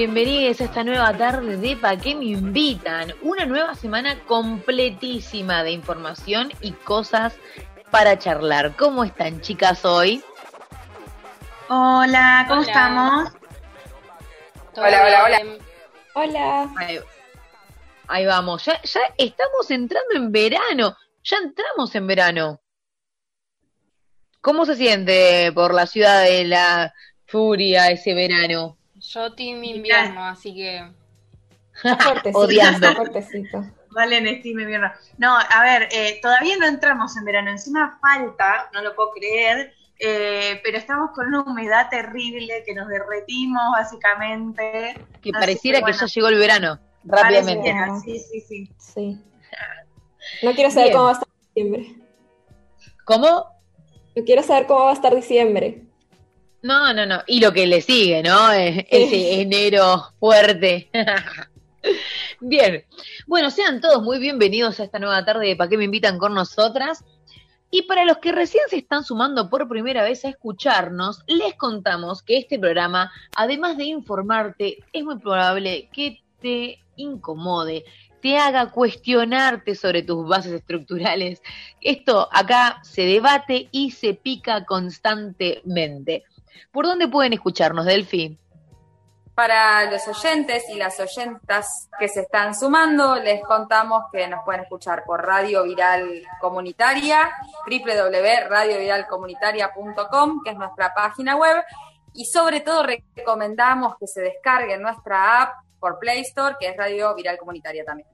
Bienvenidos, a esta nueva tarde de Pa' qué me invitan. Una nueva semana completísima de información y cosas para charlar. ¿Cómo están, chicas, hoy? Hola, ¿cómo estamos? Hola, hola, hola. Hola. Ahí, vamos, ya, ya estamos entrando en verano, ya entramos en verano. ¿Cómo se siente por la ciudad de la furia ese verano? Yo team invierno, así que... Odiando. Fuertecito. Vale, en Steam invierno. No, a ver, eh, todavía no entramos en verano, encima falta, no lo puedo creer, eh, pero estamos con una humedad terrible que nos derretimos básicamente. Que Así pareciera que, bueno, ya llegó el verano, rápidamente. pareciera, Sí, sí, sí. Sí. No quiero saber Bien. cómo va a estar diciembre. ¿Cómo? No quiero saber cómo va a estar diciembre. No, no, no. Y lo que le sigue, ¿no? Ese enero fuerte. Bien. Bueno, sean todos muy bienvenidos a esta nueva tarde de ¿Para qué me invitan con nosotras? Y para los que recién se están sumando por primera vez a escucharnos, les contamos que este programa, además de informarte, es muy probable que te incomode, te haga cuestionarte sobre tus bases estructurales. Esto acá se debate y se pica constantemente. ¿Por dónde pueden escucharnos, Delphi? Para los oyentes y las oyentas que se están sumando, les contamos que nos pueden escuchar por Radio Viral Comunitaria, www.radioviralcomunitaria.com, que es nuestra página web, y sobre todo recomendamos que se descarguen nuestra app por Play Store, que es Radio Viral Comunitaria también.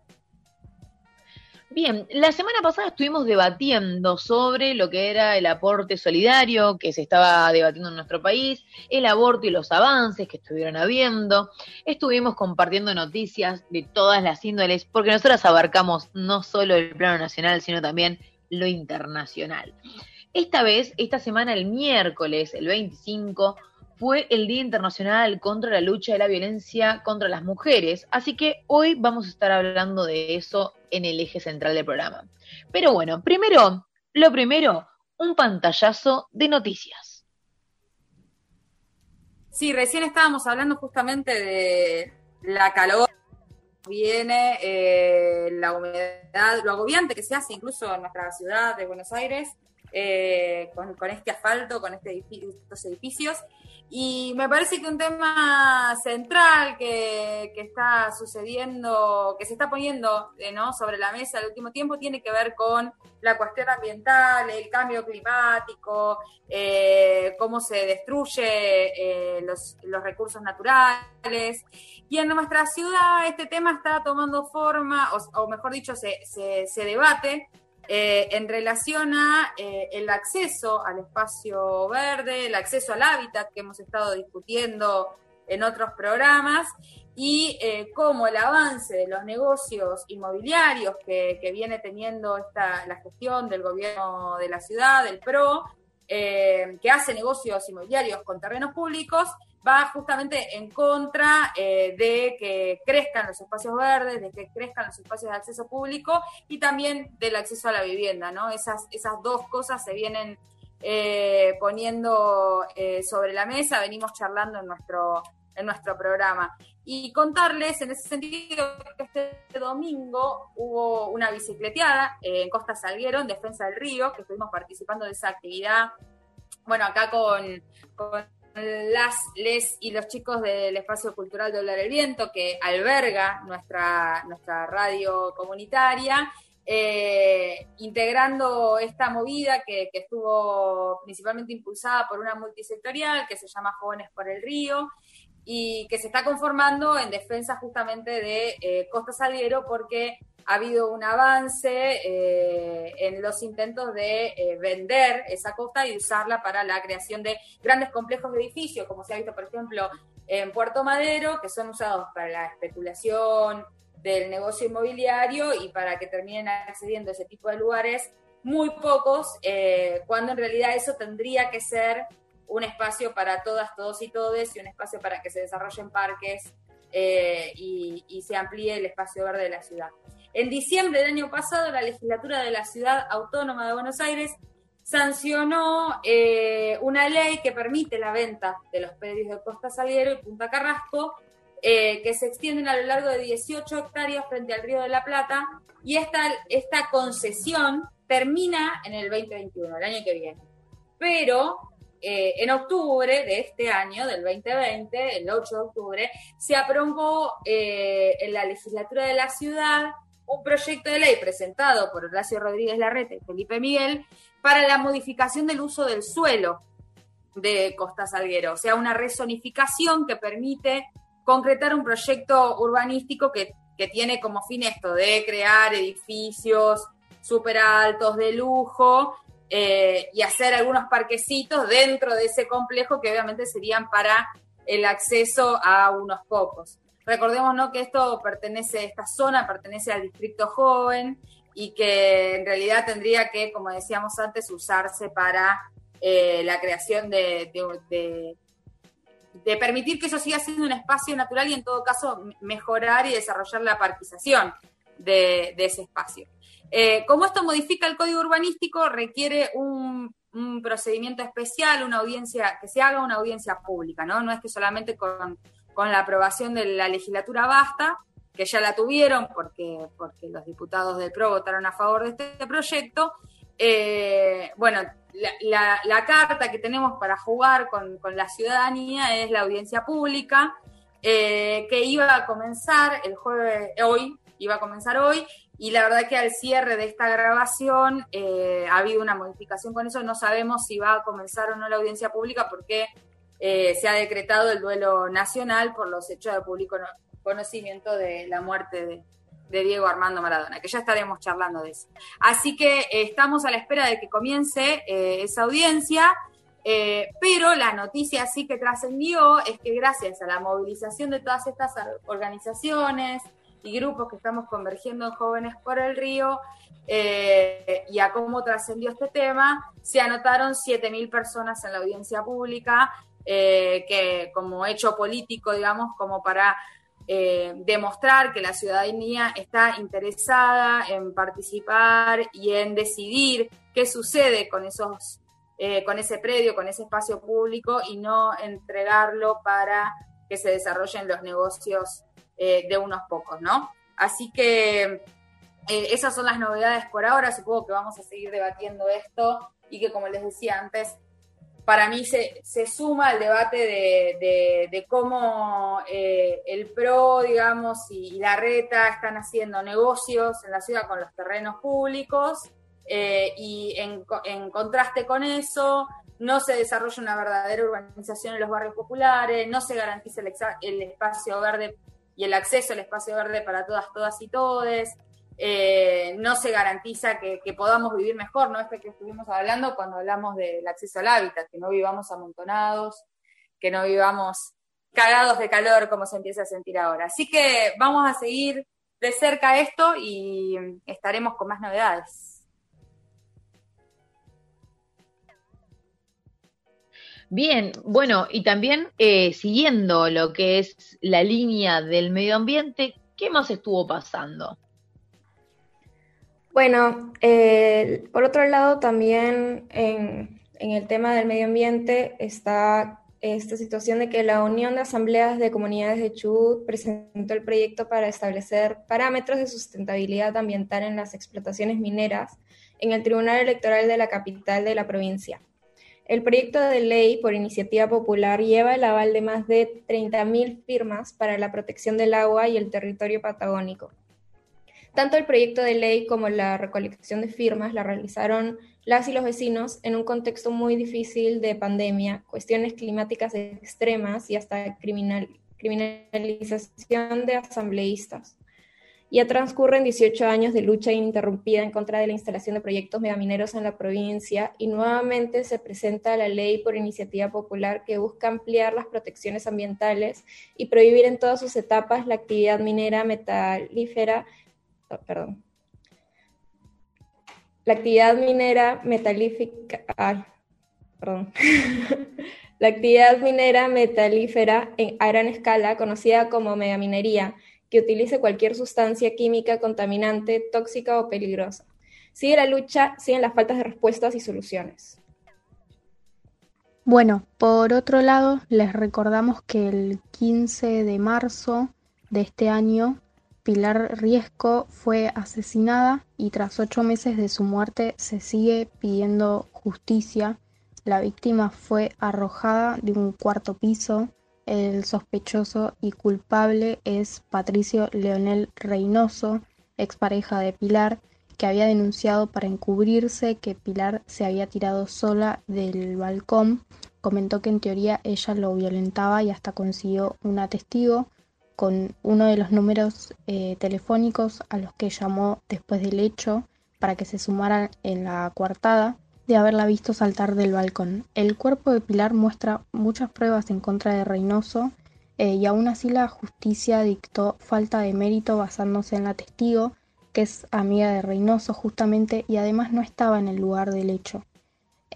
Bien, la semana pasada estuvimos debatiendo sobre lo que era el aporte solidario que se estaba debatiendo en nuestro país, el aborto y los avances que estuvieron habiendo. Estuvimos compartiendo noticias de todas las índoles, porque nosotras abarcamos no solo el plano nacional, sino también lo internacional. Esta vez, esta semana, el miércoles, el 25, fue el Día Internacional contra la lucha de la violencia contra las mujeres, así que hoy vamos a estar hablando de eso en el eje central del programa. Pero bueno, primero, lo primero, un pantallazo de noticias. Sí, recién estábamos hablando justamente de la calor viene, eh, la humedad, lo agobiante que se hace incluso en nuestra ciudad de Buenos Aires, eh, con, este asfalto, con este edifi- estos edificios. Y me parece que un tema central que, que está sucediendo, que se está poniendo eh, ¿no? sobre la mesa el último tiempo, tiene que ver con la cuestión ambiental, el cambio climático, eh, cómo se destruye eh, los, los recursos naturales. Y en nuestra ciudad este tema está tomando forma, o, o mejor dicho, se, se, se debate eh, en relación a eh, el acceso al espacio verde, el acceso al hábitat que hemos estado discutiendo en otros programas y eh, cómo el avance de los negocios inmobiliarios que, viene teniendo esta, la gestión del gobierno de la ciudad, del PRO, que hace negocios inmobiliarios con terrenos públicos, va justamente en contra eh, de que crezcan los espacios verdes, de que crezcan los espacios de acceso público y también del acceso a la vivienda, ¿no? Esas, esas dos cosas se vienen eh, poniendo eh, sobre la mesa, venimos charlando en nuestro, en nuestro programa. Y contarles en ese sentido que este domingo hubo una bicicleteada en Costa Salguero, en Defensa del Río, que estuvimos participando de esa actividad, bueno, acá con las, les y los chicos del Espacio Cultural de Hablar el Viento, que alberga nuestra, nuestra radio comunitaria, eh, integrando esta movida que, que, estuvo principalmente impulsada por una multisectorial que se llama Jóvenes por el Río y que se está conformando en defensa justamente de eh, Costa Salguero porque ha habido un avance eh, en los intentos de eh, vender esa costa y usarla para la creación de grandes complejos de edificios, como se ha visto, por ejemplo, en Puerto Madero, que son usados para la especulación del negocio inmobiliario y para que terminen accediendo a ese tipo de lugares, muy pocos, eh, cuando en realidad eso tendría que ser un espacio para todas, todos y todes y un espacio para que se desarrollen parques y se amplíe el espacio verde de la ciudad. En diciembre del año pasado, la legislatura de la Ciudad Autónoma de Buenos Aires sancionó eh, una ley que permite la venta de los predios de Costa Salguero y Punta Carrasco, eh, que se extienden a lo largo de 18 hectáreas frente al Río de la Plata, y esta, esta concesión termina en el 2021, el año que viene. Pero eh, en octubre de este año, del 2020, el 8 de octubre, se aprobó en la legislatura de la ciudad un proyecto de ley presentado por Horacio Rodríguez Larrete y Felipe Miguel para la modificación del uso del suelo de Costa Salguero, o sea, una rezonificación que permite concretar un proyecto urbanístico que, tiene como fin esto de crear edificios súper altos de lujo eh, y hacer algunos parquecitos dentro de ese complejo que obviamente serían para el acceso a unos pocos. Recordemos ¿no? que esto pertenece, esta zona pertenece al distrito joven y que en realidad tendría que, como decíamos antes, usarse para eh, la creación de, de, permitir que eso siga siendo un espacio natural y en todo caso mejorar y desarrollar la parquización de, ese espacio. Eh, como esto modifica el código urbanístico, requiere un, un, procedimiento especial, una audiencia, que se haga una audiencia pública, ¿no? No es que solamente con con la aprobación de la legislatura basta, que ya la tuvieron porque, porque los diputados del PRO votaron a favor de este proyecto. Eh, bueno, la, carta que tenemos para jugar con, la ciudadanía es la audiencia pública, eh, que iba a comenzar el jueves, hoy, iba a comenzar hoy, y la verdad que al cierre de esta grabación eh, ha habido una modificación con eso, no sabemos si va a comenzar o no la audiencia pública porque eh, se ha decretado el duelo nacional por los hechos de público conocimiento de la muerte de, Diego Armando Maradona, que ya estaremos charlando de eso. Así que eh, estamos a la espera de que comience eh, esa audiencia, pero la noticia sí que trascendió es que gracias a la movilización de todas estas organizaciones y grupos que estamos convergiendo en Jóvenes por el Río, y a cómo trascendió este tema, se anotaron 7.000 personas en la audiencia pública eh, que como hecho político, digamos, como para eh, demostrar que la ciudadanía está interesada en participar y en decidir qué sucede con esos eh, con ese predio, con ese espacio público y no entregarlo para que se desarrollen los negocios de unos pocos, ¿no? Así que esas son las novedades por ahora, supongo que vamos a seguir debatiendo esto y que como les decía antes, para mí se, suma al debate de, cómo eh, el PRO, digamos, y, la RETA están haciendo negocios en la ciudad con los terrenos públicos eh, y en, contraste con eso no se desarrolla una verdadera urbanización en los barrios populares, no se garantiza el, el espacio verde y el acceso al espacio verde para todas, todas y todes. Eh, no se garantiza que, podamos vivir mejor, ¿no? Este que estuvimos hablando cuando hablamos del acceso al hábitat, que no vivamos amontonados, que no vivamos cagados de calor como se empieza a sentir ahora. Así que vamos a seguir de cerca esto y estaremos con más novedades. Bien, bueno, y también eh, siguiendo lo que es la línea del medio ambiente, ¿qué más estuvo pasando? Bueno, eh, por otro lado, también en, el tema del medio ambiente está esta situación de que la Unión de Asambleas de Comunidades de Chubut presentó el proyecto para establecer parámetros de sustentabilidad ambiental en las explotaciones mineras en el Tribunal Electoral de la capital de la provincia. El proyecto de ley por iniciativa popular lleva el aval de más de 30.000 firmas para la protección del agua y el territorio patagónico. Tanto el proyecto de ley como la recolección de firmas la realizaron las y los vecinos en un contexto muy difícil de pandemia, cuestiones climáticas extremas y hasta criminalización de asambleístas. Ya transcurren 18 años de lucha ininterrumpida en contra de la instalación de proyectos megamineros en la provincia y nuevamente se presenta la ley por iniciativa popular que busca ampliar las protecciones ambientales y prohibir en todas sus etapas la actividad minera, metalífera perdón. La actividad minera metalífica, perdón. la actividad minera metalífera a gran escala, conocida como megaminería, que utilice cualquier sustancia química contaminante, tóxica o peligrosa. sigue la lucha, siguen las faltas de respuestas y soluciones. Bueno, por otro lado, les recordamos que el 15 de marzo de este año, Pilar Riesco fue asesinada y tras ocho meses de su muerte se sigue pidiendo justicia. La víctima fue arrojada de un cuarto piso. El sospechoso y culpable es Patricio Leonel Reynoso, expareja de Pilar, que había denunciado para encubrirse que Pilar se había tirado sola del balcón. Comentó que en teoría ella lo violentaba y hasta consiguió un testigo con uno de los números eh, telefónicos a los que llamó después del hecho para que se sumaran en la coartada de haberla visto saltar del balcón. El cuerpo de Pilar muestra muchas pruebas en contra de Reynoso eh, y aún así la justicia dictó falta de mérito basándose en la testigo que es amiga de Reynoso justamente y además no estaba en el lugar del hecho.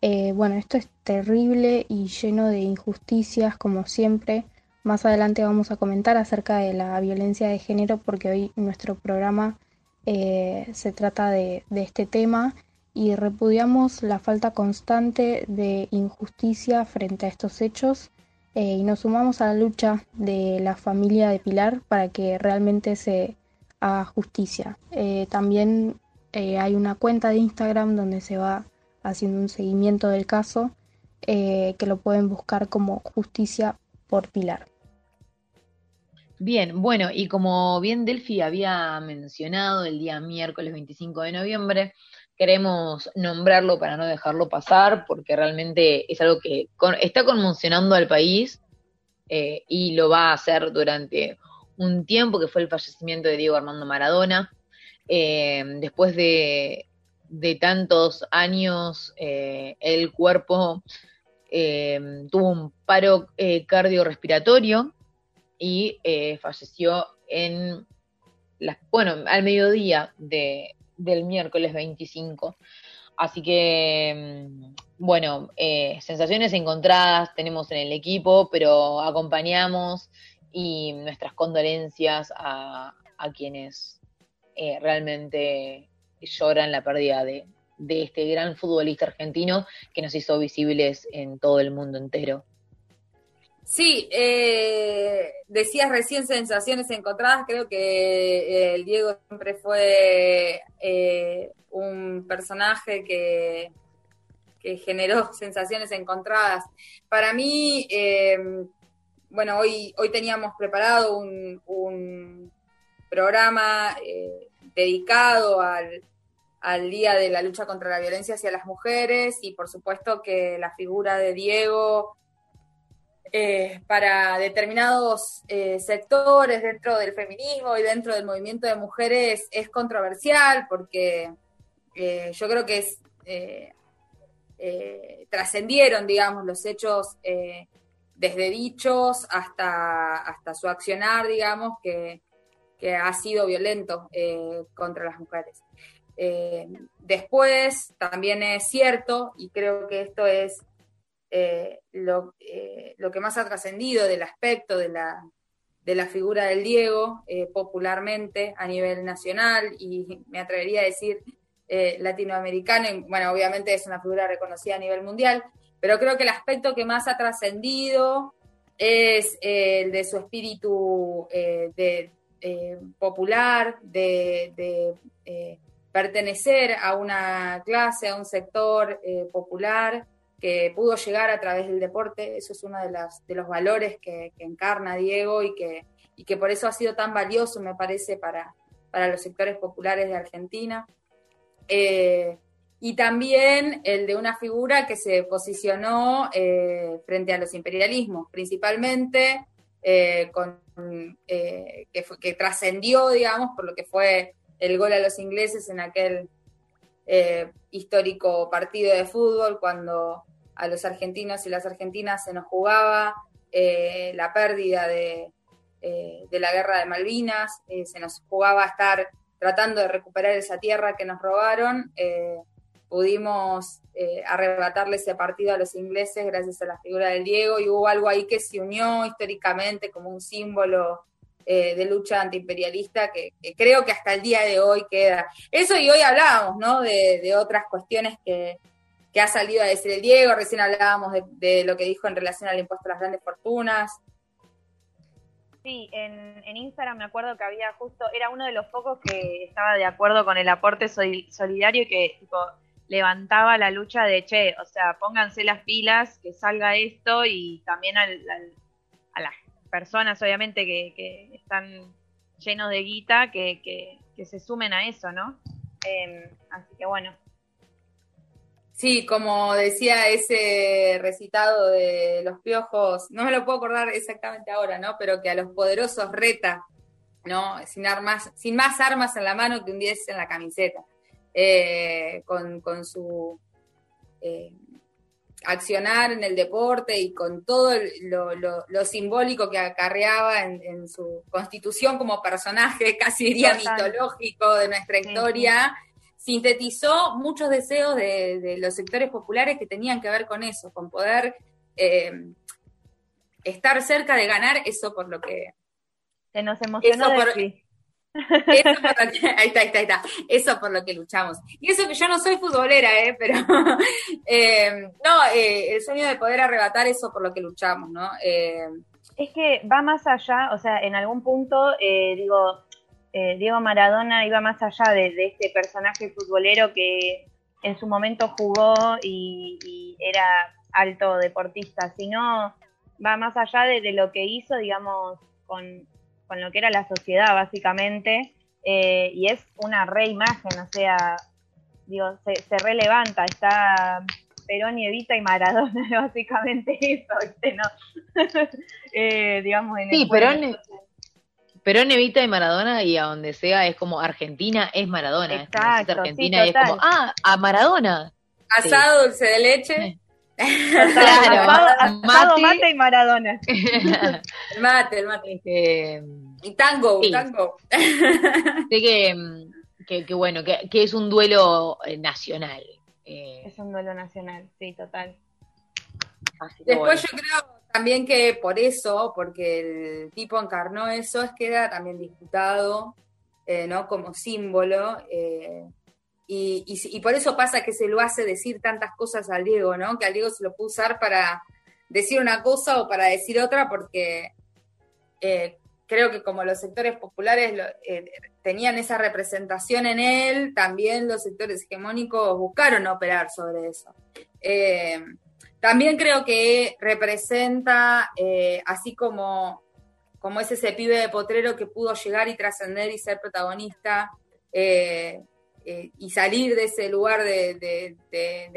Eh, bueno, esto es terrible y lleno de injusticias como siempre. Más adelante vamos a comentar acerca de la violencia de género porque hoy nuestro programa eh, se trata de, este tema y repudiamos la falta constante de injusticia frente a estos hechos eh, y nos sumamos a la lucha de la familia de Pilar para que realmente se a justicia. Eh, también hay una cuenta de Instagram donde se va haciendo un seguimiento del caso que lo pueden buscar como justicia por Pilar. Bien, bueno, y como bien Delphi había mencionado el día miércoles 25 de noviembre, queremos nombrarlo para no dejarlo pasar, porque realmente es algo que está conmocionando al país y lo va a hacer durante un tiempo, que fue el fallecimiento de Diego Armando Maradona. Eh, después de, tantos años, eh, el cuerpo eh, tuvo un paro cardiorrespiratorio y falleció en bueno, al mediodía de, del miércoles 25. Así que, mm, bueno, sensaciones encontradas tenemos en el equipo, pero acompañamos y nuestras condolencias a, quienes eh, realmente lloran la pérdida de, este gran futbolista argentino que nos hizo visibles en todo el mundo entero. Sí, eh, decías recién sensaciones encontradas, creo que eh, el Diego siempre fue un personaje que, que, generó sensaciones encontradas. Para mí, bueno, hoy, hoy teníamos preparado un, programa eh, dedicado al, Día de la Lucha contra la Violencia hacia las Mujeres y por supuesto que la figura de Diego eh, para determinados eh, sectores dentro del feminismo y dentro del movimiento de mujeres es controversial porque yo creo que trascendieron, digamos, los hechos desde dichos hasta, hasta su accionar, digamos, que, ha sido violento eh, contra las mujeres. Eh, después, también es cierto, y creo que esto es eh, lo, que más ha trascendido del aspecto de la, de la figura del Diego popularmente a nivel nacional y me atrevería a decir latinoamericano, y bueno, obviamente es una figura reconocida a nivel mundial, pero creo que el aspecto que más ha trascendido es eh, el de su espíritu eh, de, eh, popular, de, pertenecer a una clase, a un sector popular que pudo llegar a través del deporte. Eso es uno de, los valores que, encarna Diego y que, por eso ha sido tan valioso, me parece, para, los sectores populares de Argentina y también el de una figura que se posicionó eh, frente a los imperialismos, principalmente eh, con, eh, que, trascendió, digamos, por lo que fue el gol a los ingleses en aquel histórico partido de fútbol, cuando a los argentinos y las argentinas se nos jugaba la pérdida de, de, la guerra de Malvinas, se nos jugaba estar tratando de recuperar esa tierra que nos robaron pudimos eh, arrebatarle ese partido a los ingleses gracias a la figura del Diego y hubo algo ahí que se unió históricamente como un símbolo eh, de lucha antiimperialista que, creo que hasta el día de hoy queda. Eso y hoy hablábamos, ¿no? De, otras cuestiones que, ha salido a decir el Diego, recién hablábamos de, lo que dijo en relación al impuesto a las grandes fortunas. Sí, en, en, Instagram me acuerdo que había justo, era uno de los pocos que estaba de acuerdo con el aporte solidario que tipo, levantaba la lucha de, che, o sea, pónganse las pilas, que salga esto y también a las personas, obviamente, que, están llenos de guita, que, que, se sumen a eso, ¿no? Em, así que bueno. Sí, como decía ese recitado de los piojos, no me lo puedo acordar exactamente ahora, ¿no? Pero que a los poderosos reta, ¿no? Sin armas, sin más armas en la mano que un 10 en la camiseta. Eh, con, su eh, accionar en el deporte y con todo lo, simbólico que acarreaba en, su constitución como personaje, casi diría mitológico de nuestra historia, sintetizó muchos deseos de, los sectores populares que tenían que ver con eso, con poder eh, estar cerca de ganar eso por lo que... Se nos emocionó eso por lo que, ahí está, ahí está. Eso por lo que luchamos. Y eso que yo no soy futbolera, ¿eh? Pero, eh, no, eh, el sueño de poder arrebatar eso por lo que luchamos, ¿no? Eh, es que va más allá, o sea, en algún punto, digo, Diego Maradona iba más allá de, este personaje futbolero que en su momento jugó y, era alto deportista, sino va más allá de lo que hizo, digamos, con, con lo que era la sociedad, básicamente, eh, y es una reimagen, o sea, digo, se, se relevanta, está Perón y Evita y Maradona, básicamente eso, ¿viste? ¿no? eh, digamos, en sí, Perón, Perón, Evita y Maradona, y a donde sea, es como Argentina es Maradona. Exacto, Argentina es como, ah, a Maradona. Asado, dulce de leche. Claro, asado, mate y Maradona. el mate, el mate. Este, y tango, tango. Sé que, que, bueno, que, que, es un duelo eh, nacional. Eh. Es un duelo nacional, sí, total. Después yo creo también que por eso, porque el tipo encarnó eso, es que era también disputado, eh, ¿no? Como símbolo. Y, por eso pasa que se lo hace decir tantas cosas al Diego, ¿no? Que al Diego se lo puede usar para decir una cosa o para decir otra, porque eh, creo que como los sectores populares eh, tenían esa representación en él, también los sectores hegemónicos buscaron operar sobre eso. Eh, también creo que representa, así como, como es ese pibe de potrero que pudo llegar y trascender y ser protagonista, y salir de ese lugar de,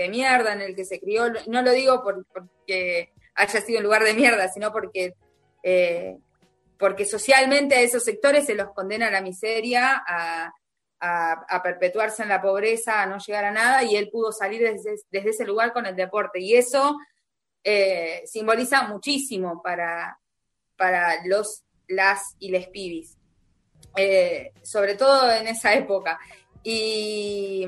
mierda en el que se crió. No lo digo porque haya sido un lugar de mierda, sino porque, eh, porque socialmente a esos sectores se los condena a la miseria, a, perpetuarse en la pobreza, a no llegar a nada, y él pudo salir desde, ese lugar con el deporte. Y eso eh, simboliza muchísimo para, para los, las y les pibis. sobre todo en esa época. Y,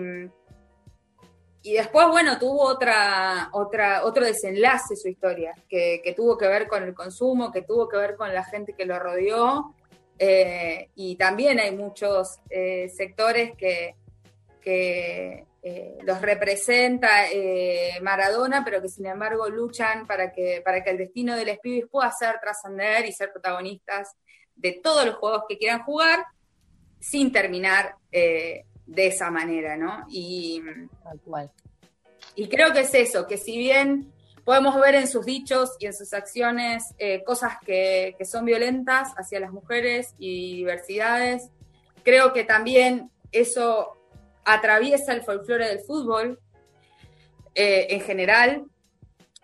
y después, bueno, tuvo otra, otra, otro desenlace su historia, que, tuvo que ver con el consumo, que tuvo que ver con la gente que lo rodeó. Eh, y también hay muchos eh, sectores que, que eh, los representa Maradona, pero que sin embargo luchan para que, para que el destino del pibes pueda ser trascender y ser protagonistas de todos los juegos que quieran jugar sin terminar de esa manera, ¿no? Y, Tal cual. y creo que es eso, que si bien podemos ver en sus dichos y en sus acciones eh, cosas que, son violentas hacia las mujeres y diversidades, creo que también eso atraviesa el folclore del fútbol eh, en general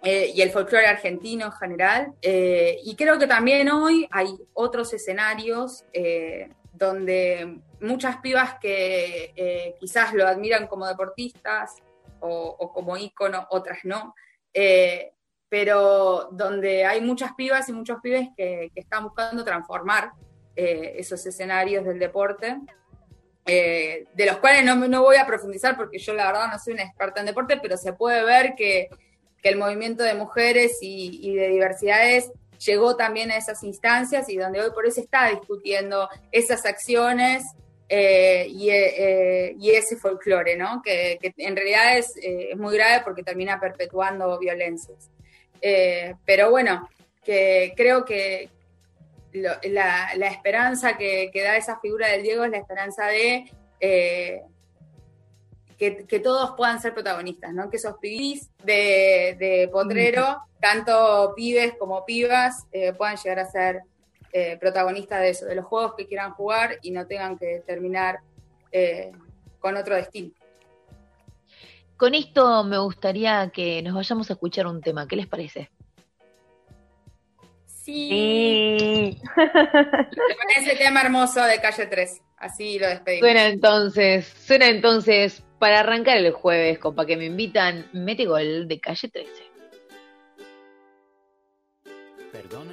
eh, y el folclore argentino en general. y creo que también hoy hay otros escenarios donde muchas pibas que eh, quizás lo admiran como deportistas o, como ícono, otras no, eh, pero donde hay muchas pibas y muchos pibes que, están buscando transformar eh, esos escenarios del deporte, de los cuales no, voy a profundizar porque yo la verdad no soy una experta en deporte, pero se puede ver que, el movimiento de mujeres y, y de diversidades llegó también a esas instancias y donde hoy por hoy se está discutiendo esas acciones eh, eh, y, ese folclore, ¿no? Que, en realidad es, es, muy grave porque termina perpetuando violencias. pero bueno, que creo que, la, esperanza que, da esa figura del Diego es la esperanza de eh, que, todos puedan ser protagonistas, ¿no? Que esos pibis de, Potrero, tanto pibes como pibas, eh, puedan llegar a ser eh, protagonistas de eso, de los juegos que quieran jugar y no tengan que terminar con otro destino. Con esto me gustaría que nos vayamos a escuchar un tema. ¿Qué les parece? Sí. Con ese tema hermoso de calle 3. Así lo despedimos. Suena entonces, suena entonces para arrancar el jueves, compa, que me invitan, mete gol de calle 13. Perdonen que me agrande,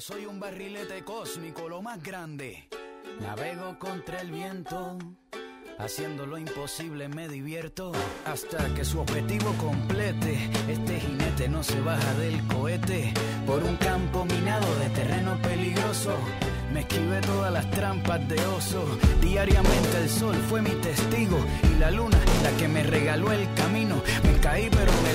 soy un barrilete cósmico, lo más grande. Navego contra el viento Haciendo lo imposible me divierto hasta que su objetivo complete. Este jinete no se baja del cohete por un campo minado de terreno peligroso. Me esquivé todas las trampas de oso. Diariamente el sol fue mi testigo y la luna la que me regaló el camino. Me caí pero me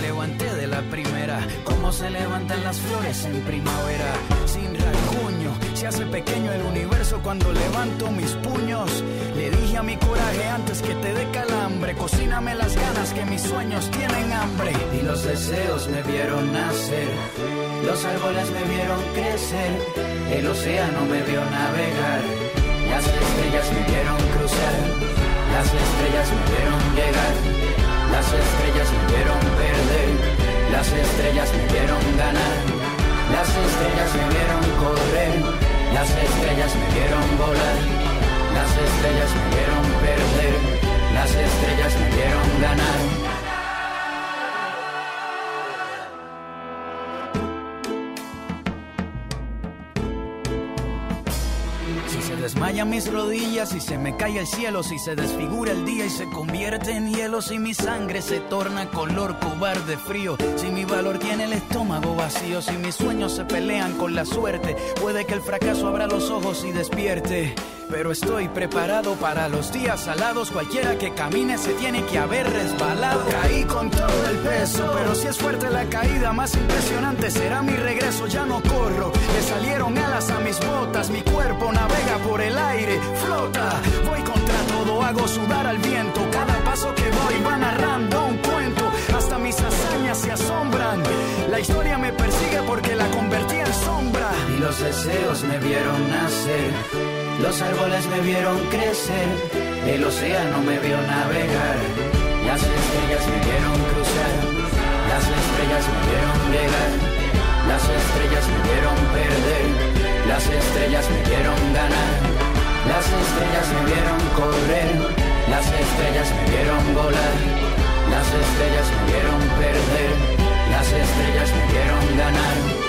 primera. Como se levantan las flores en primavera. Sin rasguño se hace pequeño el universo cuando levanto mis puños. Le dije a mi coraje antes que te dé calambre. Cocíname las ganas que mis sueños tienen hambre. Y los deseos me vieron nacer. Los árboles me vieron crecer. El océano me vio navegar. Las estrellas me vieron cruzar. Las estrellas me vieron llegar. Las estrellas me vieron perder. Las estrellas me vieron ganar. Las estrellas me vieron correr. Las estrellas me vieron volar. Las estrellas me vieron perder, las estrellas me vieron ganar. Desmayan mis rodillas y se me cae el cielo, si se desfigura el día y se convierte en hielo, si mi sangre se torna color cobarde frío, si mi valor tiene el estómago vacío, si mis sueños se pelean con la suerte, puede que el fracaso abra los ojos y despierte. Pero estoy preparado para los días salados. Cualquiera que camine se tiene que haber resbalado. Caí con todo el peso, pero si es fuerte la caída, más impresionante será mi regreso. Ya no corro, le salieron alas a mis botas. Mi cuerpo navega por el aire, flota. Voy contra todo, hago sudar al viento. Cada paso que doy va narrando un cuento. Hasta mis hazañas se asombran. La historia me persigue porque la convertí sombra. Y los deseos me vieron nacer. Los árboles me vieron crecer. El océano me vio navegar. Las estrellas me vieron cruzar. Las estrellas me vieron llegar. Las estrellas me vieron perder. Las estrellas me vieron ganar, las estrellas me vieron correr, las estrellas me vieron volar, las estrellas me vieron perder, las estrellas me vieron ganar.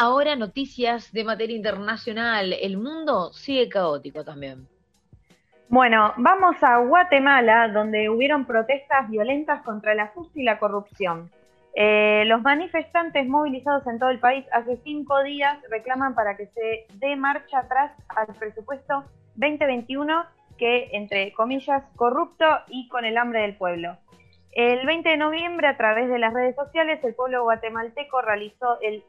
Ahora noticias de materia internacional. El mundo sigue caótico también. Bueno, vamos a Guatemala, donde hubieron protestas violentas contra la justicia y la corrupción. Eh, los manifestantes movilizados en todo el país hace cinco días reclaman para que se dé marcha atrás al presupuesto 2021 que, entre comillas, corrupto y con el hambre del pueblo. El 20 de noviembre, a través de las redes sociales, el pueblo guatemalteco realizó el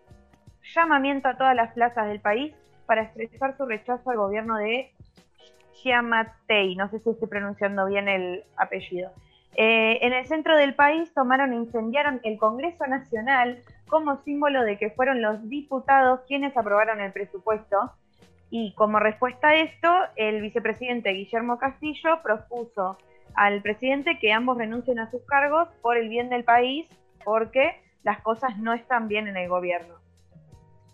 llamamiento a todas las plazas del país para expresar su rechazo al gobierno de Chiamatei, no sé si estoy pronunciando bien el apellido. Eh, en el centro del país tomaron e incendiaron el Congreso Nacional como símbolo de que fueron los diputados quienes aprobaron el presupuesto. Y como respuesta a esto, el vicepresidente Guillermo Castillo propuso al presidente que ambos renuncien a sus cargos por el bien del país, porque las cosas no están bien en el gobierno.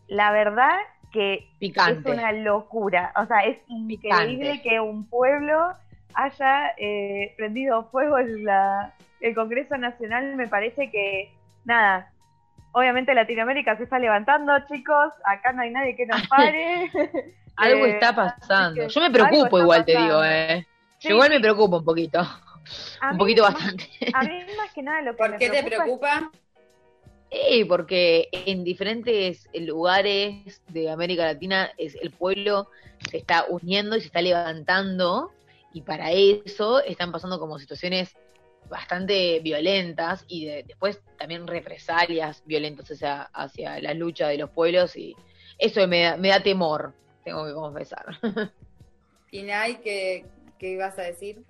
La verdad que es una locura, o sea, es increíble que un pueblo haya eh, prendido fuego en la, el Congreso Nacional, me parece que, nada, obviamente Latinoamérica se está levantando, chicos, acá no hay nadie que nos pare. algo eh, está pasando. Yo me preocupo igual, te digo, eh. Yo igual me preocupo un poquito. un poquito bastante. A mí más que nada lo que ¿Por qué te preocupa? Sí, porque en diferentes lugares de América Latina es, el pueblo se está uniendo y se está levantando y para eso están pasando como situaciones bastante violentas y después también represalias violentas hacia, hacia la lucha de los pueblos y eso me da, me da temor, tengo que confesar. ¿Y Nay, qué, qué ibas a decir?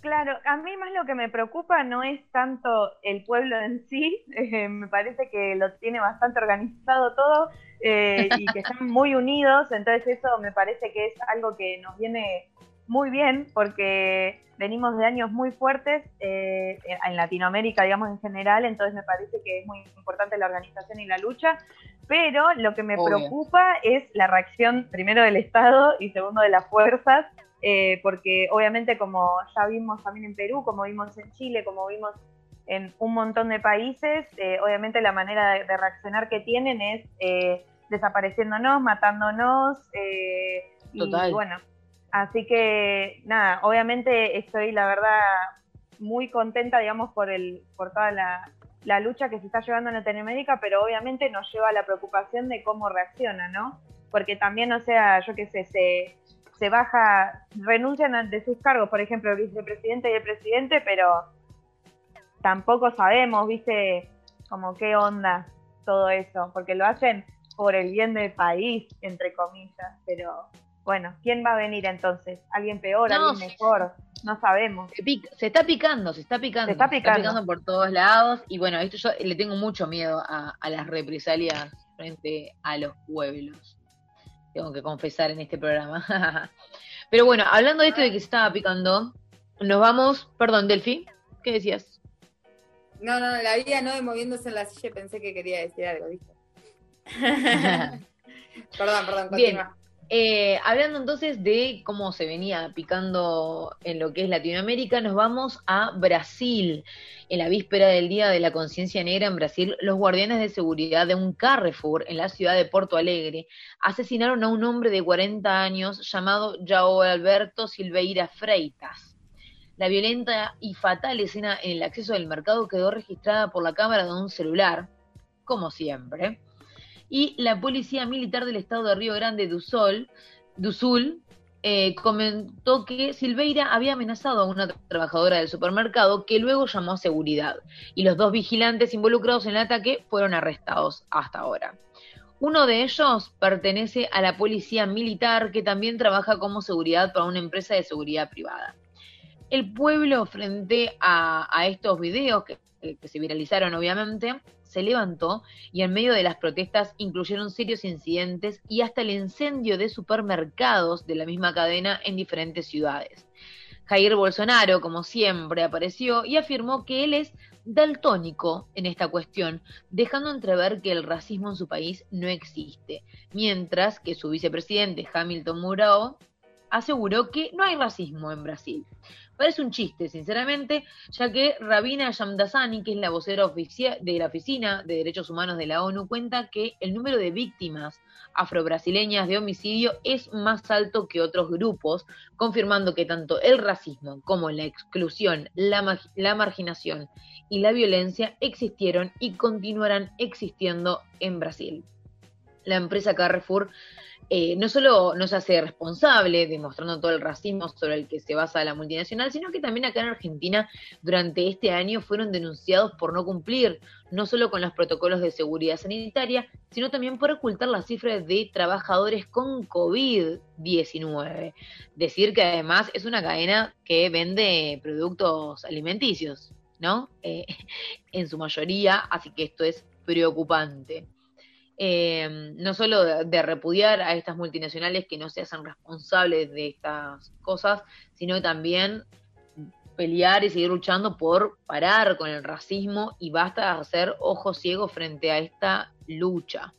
Claro, a mí más lo que me preocupa no es tanto el pueblo en sí, eh, me parece que lo tiene bastante organizado todo eh, y que están muy unidos, entonces eso me parece que es algo que nos viene muy bien porque venimos de años muy fuertes eh, en Latinoamérica, digamos en general, entonces me parece que es muy importante la organización y la lucha, pero lo que me preocupa es la reacción primero del Estado y segundo de las fuerzas eh, porque obviamente como ya vimos también en Perú, como vimos en Chile, como vimos en un montón de países, eh, obviamente la manera de, reaccionar que tienen es eh, desapareciéndonos, matándonos, y bueno, así que nada, obviamente estoy la verdad muy contenta, digamos, por, el, por toda la, la lucha que se está llevando en Latinoamérica, pero obviamente nos lleva a la preocupación de cómo reacciona, ¿no? Porque también, o sea, yo qué sé, se se baja, renuncian de sus cargos, por ejemplo, el vicepresidente y el presidente, pero tampoco sabemos, viste, como qué onda todo eso, porque lo hacen por el bien del país, entre comillas, pero bueno, ¿quién va a venir entonces? ¿Alguien peor, alguien mejor? No sabemos. Se, está picando, se está picando. Se está picando. por todos lados y bueno, esto yo le tengo mucho miedo a, a las represalias frente a los pueblos tengo que confesar en este programa. Pero bueno, hablando de esto de que se estaba picando, nos vamos, perdón, Delphi, ¿qué decías? No, no, la vida no moviéndose en la silla, pensé que quería decir algo, ¿viste? perdón, perdón, continúa. Eh, hablando entonces de cómo se venía picando en lo que es Latinoamérica, nos vamos a Brasil. En la víspera del Día de la Conciencia Negra en Brasil, los guardianes de seguridad de un Carrefour en la ciudad de Porto Alegre asesinaron a un hombre de 40 años llamado João Alberto Silveira Freitas. La violenta y fatal escena en el acceso del mercado quedó registrada por la cámara de un celular, como siempre y la Policía Militar del Estado de Río Grande do Sul, eh, comentó que Silveira había amenazado a una trabajadora del supermercado que luego llamó a seguridad y los dos vigilantes involucrados en el ataque fueron arrestados hasta ahora. Uno de ellos pertenece a la policía militar que también trabaja como seguridad para una empresa de seguridad privada. El pueblo frente a, estos videos que se viralizaron obviamente se levantó y en medio de las protestas incluyeron serios incidentes y hasta el incendio de supermercados de la misma cadena en diferentes ciudades. Jair Bolsonaro, como siempre, apareció y afirmó que él es daltónico en esta cuestión, dejando entrever que el racismo en su país no existe, mientras que su vicepresidente Hamilton Murao aseguró que no hay racismo en Brasil. Parece un chiste, sinceramente, ya que Rabina Yamdasani, que es la vocera de la Oficina de Derechos Humanos de la ONU, cuenta que el número de víctimas afrobrasileñas de homicidio es más alto que otros grupos, confirmando que tanto el racismo como la exclusión, la, la marginación y la violencia existieron y continuarán existiendo en Brasil. La empresa Carrefour eh, no solo nos hace responsable, demostrando todo el racismo sobre el que se basa la multinacional, sino que también acá en Argentina durante este año fueron denunciados por no cumplir, no solo con los protocolos de seguridad sanitaria, sino también por ocultar las cifras de trabajadores con COVID-19. Decir que además es una cadena que vende productos alimenticios, ¿no? Eh, en su mayoría, así que esto es preocupante. Eh, no solo de, repudiar a estas multinacionales que no se hacen responsables de estas cosas, sino también pelear y seguir luchando por parar con el racismo y basta de hacer ojos ciegos frente a esta lucha.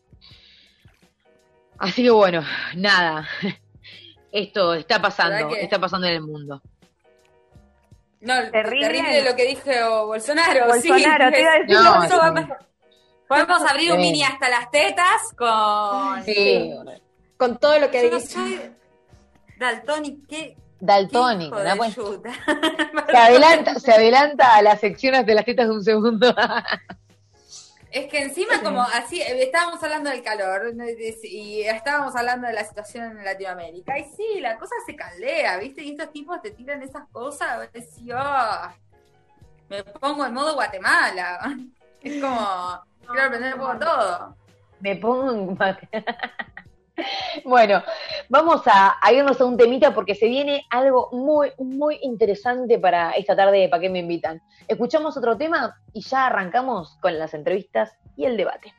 Así que bueno, nada, esto está pasando, está pasando en el mundo. No, terrible, lo que dijo Bolsonaro. Bolsonaro, sí, te iba a decir no, eso va Podemos abrir un mini hasta las tetas con. Sí. Con todo lo que dice. Daltonic, ¿qué? Daltonic, ¿no? se, adelanta, se adelanta a las secciones de las tetas de un segundo. Es que encima como así, eh, estábamos hablando del calor y estábamos hablando de la situación en Latinoamérica. Y sí, la cosa se caldea, ¿viste? Y estos tipos te tiran esas cosas, y, oh, me pongo en modo Guatemala. Es como, Quiero aprender por todo. Me pongo en... Bueno, vamos a, irnos a un temita porque se viene algo muy, muy interesante para esta tarde ¿Para qué me invitan? Escuchamos otro tema y ya arrancamos con las entrevistas y el debate.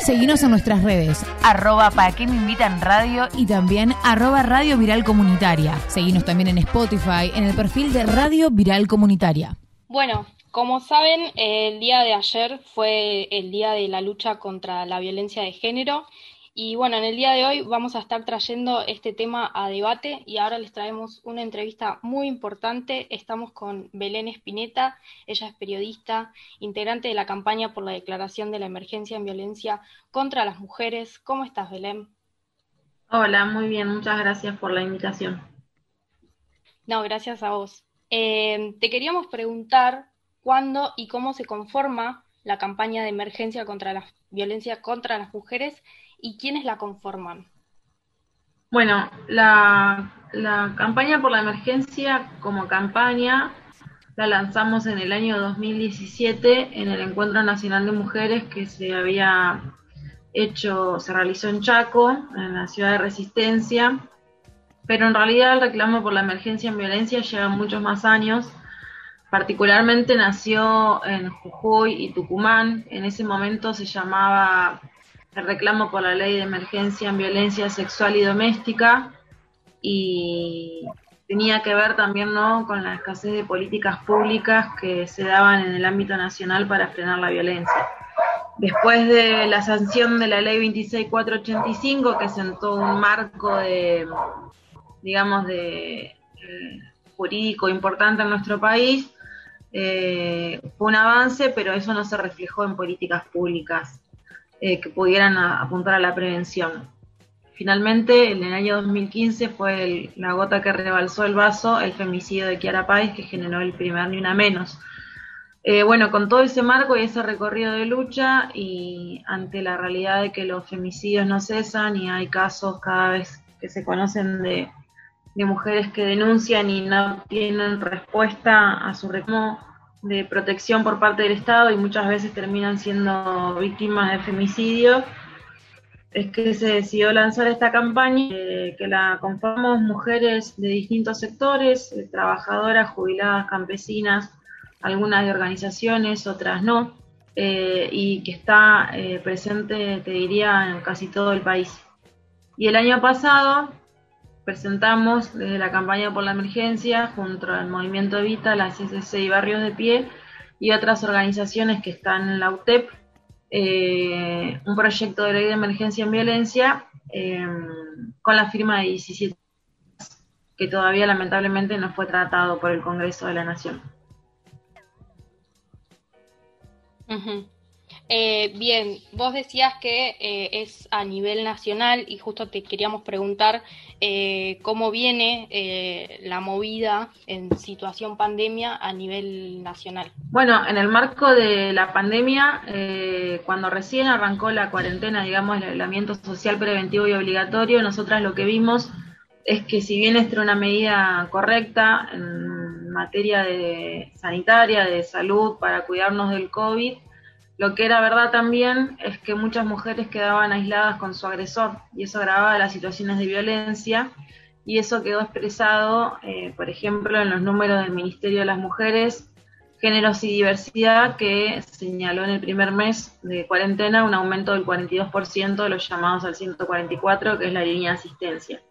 Seguinos en nuestras redes, arroba para qué me invitan radio y también arroba Radio Viral Comunitaria. Seguinos también en Spotify, en el perfil de Radio Viral Comunitaria. Bueno, como saben, el día de ayer fue el día de la lucha contra la violencia de género y bueno, en el día de hoy vamos a estar trayendo este tema a debate y ahora les traemos una entrevista muy importante. Estamos con Belén Espineta, ella es periodista, integrante de la campaña por la declaración de la emergencia en violencia contra las mujeres. ¿Cómo estás, Belén? Hola, muy bien, muchas gracias por la invitación. No, gracias a vos. Eh, te queríamos preguntar cuándo y cómo se conforma la campaña de emergencia contra la violencia contra las mujeres y quiénes la conforman. Bueno, la, campaña por la emergencia como campaña la lanzamos en el año 2017 en el Encuentro Nacional de Mujeres que se había hecho, se realizó en Chaco, en la ciudad de Resistencia, pero en realidad el reclamo por la emergencia en violencia lleva muchos más años Particularmente nació en Jujuy y Tucumán. En ese momento se llamaba el reclamo por la ley de emergencia en violencia sexual y doméstica y tenía que ver también ¿no? con la escasez de políticas públicas que se daban en el ámbito nacional para frenar la violencia. Después de la sanción de la ley 26485, que sentó un marco de, digamos, de eh, jurídico importante en nuestro país, eh, fue un avance, pero eso no se reflejó en políticas públicas eh, que pudieran apuntar a la prevención. Finalmente, en el año 2015 fue la gota que rebalsó el vaso, el femicidio de Kiara Páez, que generó el primer ni una menos. Eh, bueno, con todo ese marco y ese recorrido de lucha y ante la realidad de que los femicidios no cesan y hay casos cada vez que se conocen de de mujeres que denuncian y no tienen respuesta a su reclamo de protección por parte del Estado y muchas veces terminan siendo víctimas de femicidio, es que se decidió lanzar esta campaña, eh, que la conformamos mujeres de distintos sectores, eh, trabajadoras, jubiladas, campesinas, algunas de organizaciones, otras no, eh, y que está presente, te diría, en casi todo el país. Y el año pasado presentamos desde la campaña por la emergencia junto al Movimiento Evita, la CCC y Barrios de Pie y otras organizaciones que están en la UTEP, eh, un proyecto de ley de emergencia en violencia em, con la firma de 17 que todavía lamentablemente no fue tratado por el Congreso de la Nación. Eh, bien, vos decías que eh, es a nivel nacional y justo te queríamos preguntar eh, cómo viene eh, la movida en situación pandemia a nivel nacional. Bueno, en el marco de la pandemia, eh, cuando recién arrancó la cuarentena, digamos, el aislamiento social preventivo y obligatorio, nosotras lo que vimos es que si bien esta era una medida correcta en materia de sanitaria, de salud, para cuidarnos del COVID, lo que era verdad también es que muchas mujeres quedaban aisladas con su agresor y eso agravaba las situaciones de violencia y eso quedó expresado, eh, por ejemplo, en los números del Ministerio de las Mujeres, Géneros y Diversidad, que señaló en el primer mes de cuarentena un aumento del 42% de los llamados al 144, que es la línea de asistencia.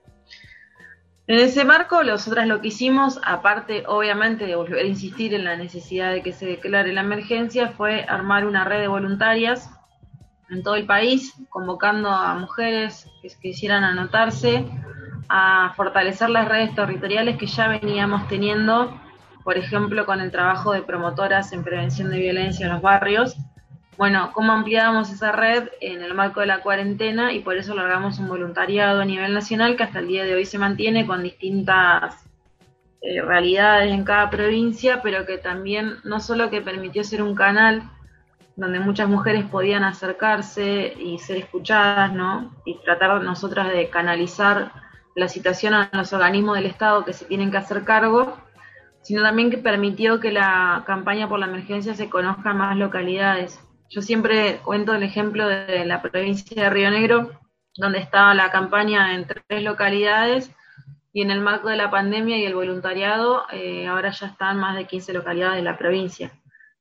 En ese marco, nosotras lo que hicimos, aparte obviamente de volver a insistir en la necesidad de que se declare la emergencia, fue armar una red de voluntarias en todo el país, convocando a mujeres que quisieran anotarse, a fortalecer las redes territoriales que ya veníamos teniendo, por ejemplo, con el trabajo de promotoras en prevención de violencia en los barrios, bueno, cómo ampliábamos esa red en el marco de la cuarentena y por eso largamos un voluntariado a nivel nacional que hasta el día de hoy se mantiene con distintas eh, realidades en cada provincia, pero que también no solo que permitió ser un canal donde muchas mujeres podían acercarse y ser escuchadas, ¿no? Y tratar nosotras de canalizar la situación a los organismos del Estado que se tienen que hacer cargo, sino también que permitió que la campaña por la emergencia se conozca en más localidades. Yo siempre cuento el ejemplo de la provincia de Río Negro, donde estaba la campaña en tres localidades y en el marco de la pandemia y el voluntariado, eh, ahora ya están más de 15 localidades de la provincia.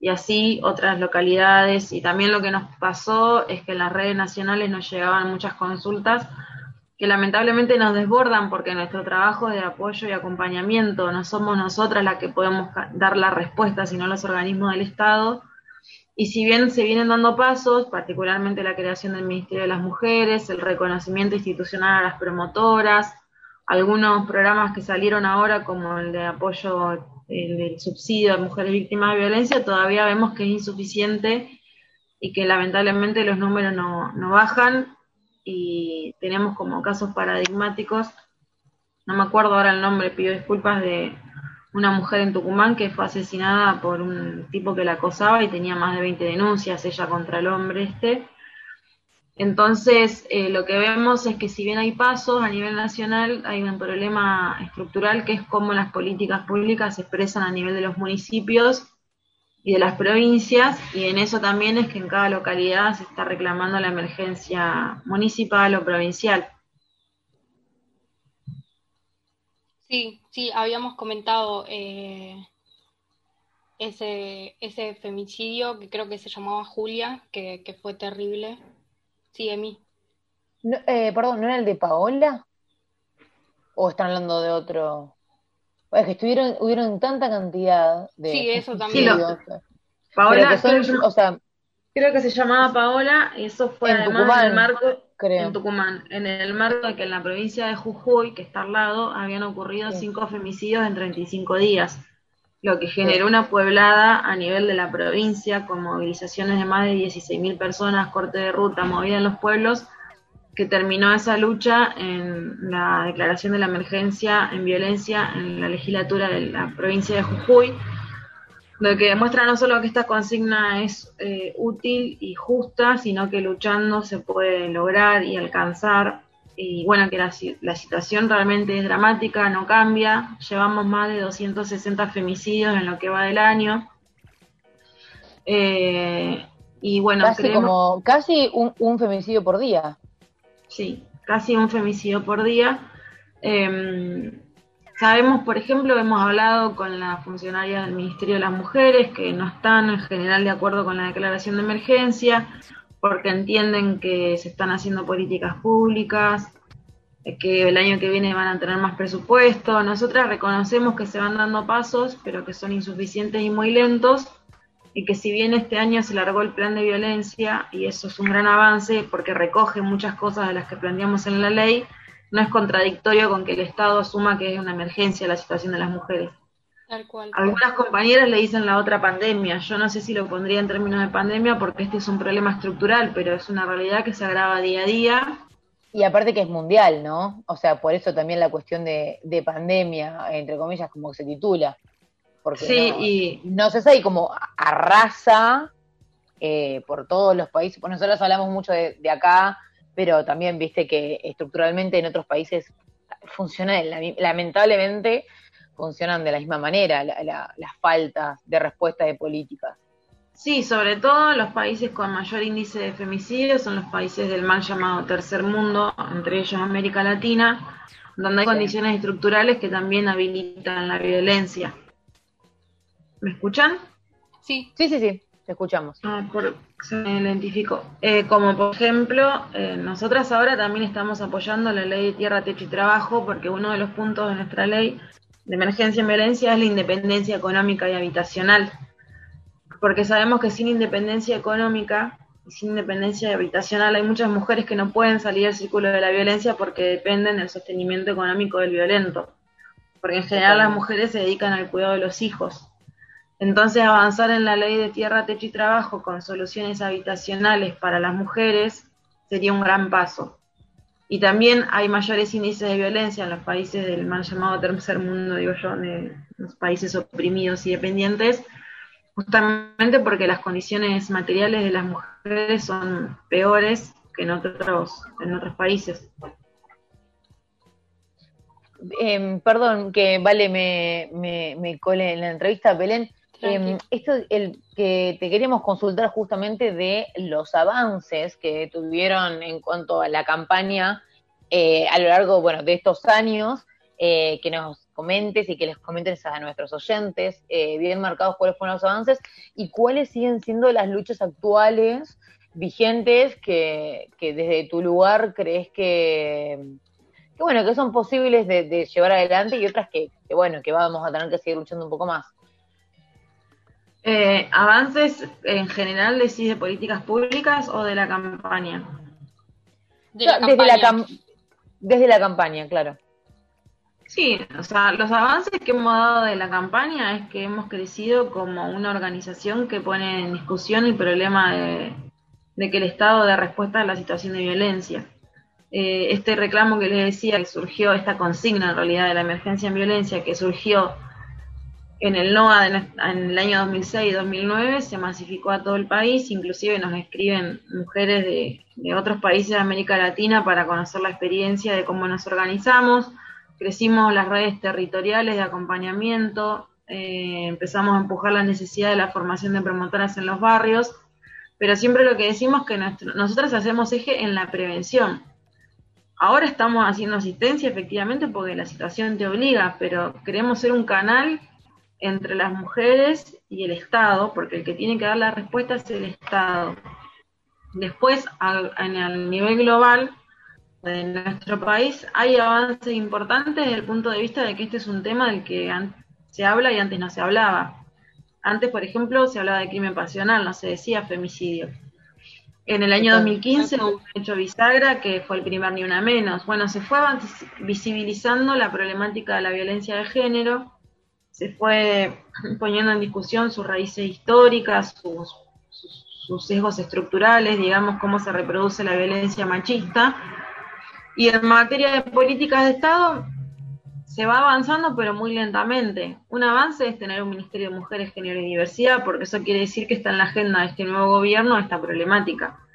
Y así otras localidades. Y también lo que nos pasó es que en las redes nacionales nos llegaban muchas consultas que lamentablemente nos desbordan porque nuestro trabajo de apoyo y acompañamiento no somos nosotras las que podemos dar la respuesta, sino los organismos del Estado y si bien se vienen dando pasos, particularmente la creación del Ministerio de las Mujeres, el reconocimiento institucional a las promotoras, algunos programas que salieron ahora como el de apoyo el del subsidio a mujeres víctimas de violencia, todavía vemos que es insuficiente y que lamentablemente los números no, no bajan. Y tenemos como casos paradigmáticos, no me acuerdo ahora el nombre, pido disculpas, de una mujer en Tucumán que fue asesinada por un tipo que la acosaba y tenía más de 20 denuncias ella contra el hombre este. Entonces, eh, lo que vemos es que si bien hay pasos a nivel nacional, hay un problema estructural que es cómo las políticas públicas se expresan a nivel de los municipios y de las provincias, y en eso también es que en cada localidad se está reclamando la emergencia municipal o provincial. Sí, sí, habíamos comentado eh, ese, ese femicidio que creo que se llamaba Julia, que, que fue terrible. Sí, Emi. No, eh, perdón, ¿no era el de Paola? ¿O están hablando de otro? Es que estuvieron, hubieron tanta cantidad de Sí, eso Sí, también. lo- Paola, Pero que son, creo, o sea, creo que se llamaba Paola, y eso fue En además Tucumán, en el marco creo. en Tucumán, en el marco de que en la provincia de Jujuy, que está al lado, habían ocurrido Sí. cinco femicidios en 35 días, lo que generó una pueblada a nivel de la provincia, con movilizaciones de más de 16.000 personas, corte de ruta, movida en los pueblos, que terminó esa lucha en la declaración de la emergencia en violencia en la legislatura de la provincia de Jujuy, lo que demuestra no solo que esta consigna es eh, útil y justa, sino que luchando se puede lograr y alcanzar. Y bueno, que la, la situación realmente es dramática, no cambia. Llevamos más de 260 femicidios en lo que va del año. Eh, y bueno, casi creemos- como, casi un, un femicidio por día. Sí, casi un femicidio por día. Eh, sabemos, por ejemplo, hemos hablado con las funcionarias del Ministerio de las Mujeres que no están en general de acuerdo con la declaración de emergencia porque entienden que se están haciendo políticas públicas, que el año que viene van a tener más presupuesto. Nosotras reconocemos que se van dando pasos, pero que son insuficientes y muy lentos y que si bien este año se largó el plan de violencia, y eso es un gran avance porque recoge muchas cosas de las que planteamos en la ley, no es contradictorio con que el Estado asuma que es una emergencia la situación de las mujeres. Tal cual. Algunas compañeras le dicen la otra pandemia. Yo no sé si lo pondría en términos de pandemia porque este es un problema estructural, pero es una realidad que se agrava día a día. Y aparte que es mundial, ¿no? O sea, por eso también la cuestión de, de pandemia, entre comillas, como se titula. Porque Sí, no, y no sé si como arrasa eh, por todos los países. Pues nosotros hablamos mucho de, de acá, pero también viste que estructuralmente en otros países funciona, de la mi- lamentablemente, funcionan de la misma manera la- la- las faltas de respuesta de políticas. Sí, sobre todo los países con mayor índice de femicidios son los países del mal llamado tercer mundo, entre ellos América Latina, donde hay Sí. condiciones estructurales que también habilitan la violencia. ¿Me escuchan? Sí, Sí, sí, sí, te escuchamos. Ah, por, se me identificó. Eh, como por ejemplo, eh, nosotras ahora también estamos apoyando la ley de tierra, techo y trabajo, porque uno de los puntos de nuestra ley de emergencia en violencia es la independencia económica y habitacional. Porque sabemos que sin independencia económica y sin independencia habitacional hay muchas mujeres que no pueden salir del círculo de la violencia porque dependen del sostenimiento económico del violento. Porque en general las mujeres se dedican al cuidado de los hijos. Entonces, avanzar en la ley de tierra, techo y trabajo con soluciones habitacionales para las mujeres sería un gran paso. Y también hay mayores índices de violencia en los países del mal llamado tercer mundo, digo yo, de los países oprimidos y dependientes, justamente porque las condiciones materiales de las mujeres son peores que en otros, en otros países. Em, perdón que Vale me, me, me cole en la entrevista, Belén. Em, esto el que te queríamos consultar justamente de los avances que tuvieron en cuanto a la campaña eh, a lo largo bueno, de estos años, eh, que nos comentes y que les comentes a nuestros oyentes, eh, bien marcados cuáles fueron los avances y cuáles siguen siendo las luchas actuales vigentes que, que desde tu lugar crees que, que bueno, que son posibles de, de llevar adelante y otras que, que, bueno, que vamos a tener que seguir luchando un poco más. Eh, ¿Avances en general decís de políticas públicas o de la campaña? de la desde, la campaña. cam- desde la campaña, claro. Sí, o sea, los avances que hemos dado de la campaña es que hemos crecido como una organización que pone en discusión el problema de, de que el Estado dé respuesta a la situación de violencia. Eh, este reclamo que les decía que surgió, esta consigna en realidad de la emergencia en violencia que surgió en el NOA en el año 2006-2009 se masificó a todo el país, inclusive nos escriben mujeres de, otros países de América Latina para conocer la experiencia de cómo nos organizamos, crecimos las redes territoriales de acompañamiento, eh, empezamos a empujar la necesidad de la formación de promotoras en los barrios, pero siempre lo que decimos es que nosotros hacemos eje en la prevención. Ahora estamos haciendo asistencia efectivamente porque la situación te obliga, pero queremos ser un canal entre las mujeres y el Estado, porque el que tiene que dar la respuesta es el Estado. Después, en el nivel global de nuestro país, hay avances importantes desde el punto de vista de que este es un tema del que se habla y antes no se hablaba. Antes, por ejemplo, se hablaba de crimen pasional, no se decía femicidio. En el año 2015 hubo un hecho bisagra que fue el primer ni una menos. Bueno, se fue visibilizando la problemática de la violencia de género, se fue poniendo en discusión sus raíces históricas, sus, sus, sesgos estructurales, digamos, cómo se reproduce la violencia machista. Y en materia de políticas de Estado se va avanzando, pero muy lentamente. Un avance es tener un Ministerio de Mujeres, Género y Diversidad, porque eso quiere decir que está en la agenda de este nuevo gobierno esta problemática.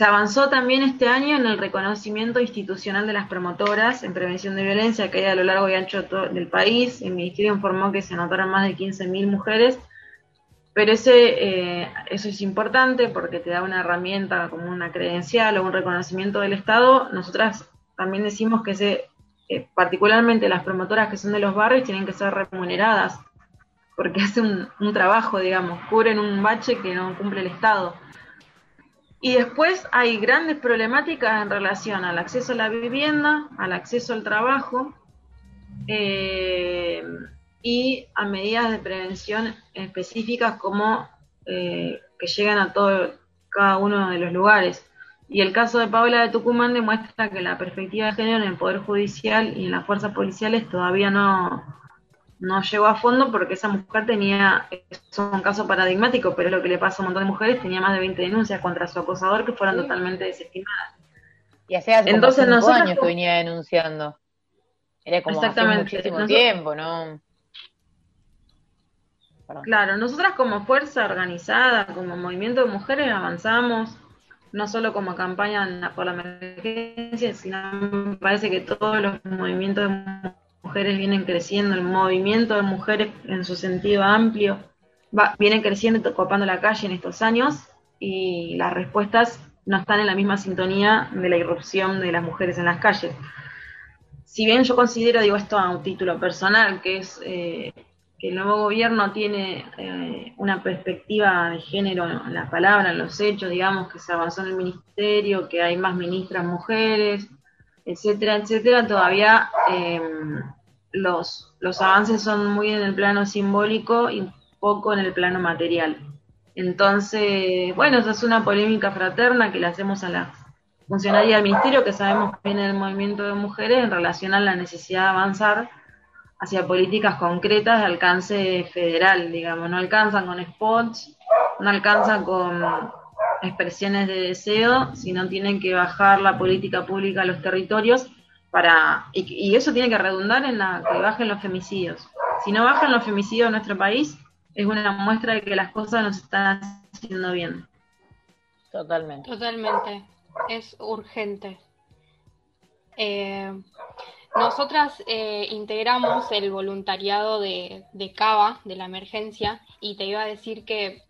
Se avanzó también este año en el reconocimiento institucional de las promotoras en prevención de violencia que hay a lo largo y ancho del país. El Ministerio informó que se anotaron más de 15.000 mujeres, pero ese, eh, eso es importante porque te da una herramienta como una credencial o un reconocimiento del Estado. Nosotras también decimos que se, eh, particularmente las promotoras que son de los barrios tienen que ser remuneradas porque hacen un, un trabajo, digamos, cubren un bache que no cumple el Estado. Y después hay grandes problemáticas en relación al acceso a la vivienda, al acceso al trabajo eh, y a medidas de prevención específicas como eh, que llegan a todo cada uno de los lugares. Y el caso de Paola de Tucumán demuestra que la perspectiva de género en el Poder Judicial y en las fuerzas policiales todavía no, no llegó a fondo porque esa mujer tenía, es un caso paradigmático, pero lo que le pasa a un montón de mujeres, tenía más de 20 denuncias contra su acosador que fueron totalmente desestimadas. Y hace hace Entonces, como cinco nosotros años que venía denunciando. Era como hace Exactamente. muchísimo Nosotros- tiempo, ¿no? Perdón. Claro, nosotras como fuerza organizada, como movimiento de mujeres avanzamos, no solo como campaña por la emergencia, sino me parece que todos los movimientos de mujeres vienen creciendo, el movimiento de mujeres en su sentido amplio va, viene creciendo copando la calle en estos años y las respuestas no están en la misma sintonía de la irrupción de las mujeres en las calles. Si bien yo considero, digo esto a un título personal, que es eh, que el nuevo gobierno tiene eh, una perspectiva de género en la palabra, en los hechos, digamos, que se avanzó en el ministerio, que hay más ministras mujeres, etcétera, etcétera, todavía eh, los, los avances son muy en el plano simbólico y poco en el plano material. Entonces, bueno, esa es una polémica fraterna que le hacemos a la funcionaria del ministerio, que sabemos que viene del movimiento de mujeres en relación a la necesidad de avanzar hacia políticas concretas de alcance federal, digamos, no alcanzan con spots, no alcanzan con expresiones de deseo, sino tienen que bajar la política pública a los territorios para y, y eso tiene que redundar en la que bajen los femicidios. Si no bajan los femicidios en nuestro país, es una muestra de que las cosas no se están haciendo bien. Totalmente. Totalmente, es urgente. Eh, nosotras eh, integramos el voluntariado de, de Cava, de la emergencia, y te iba a decir que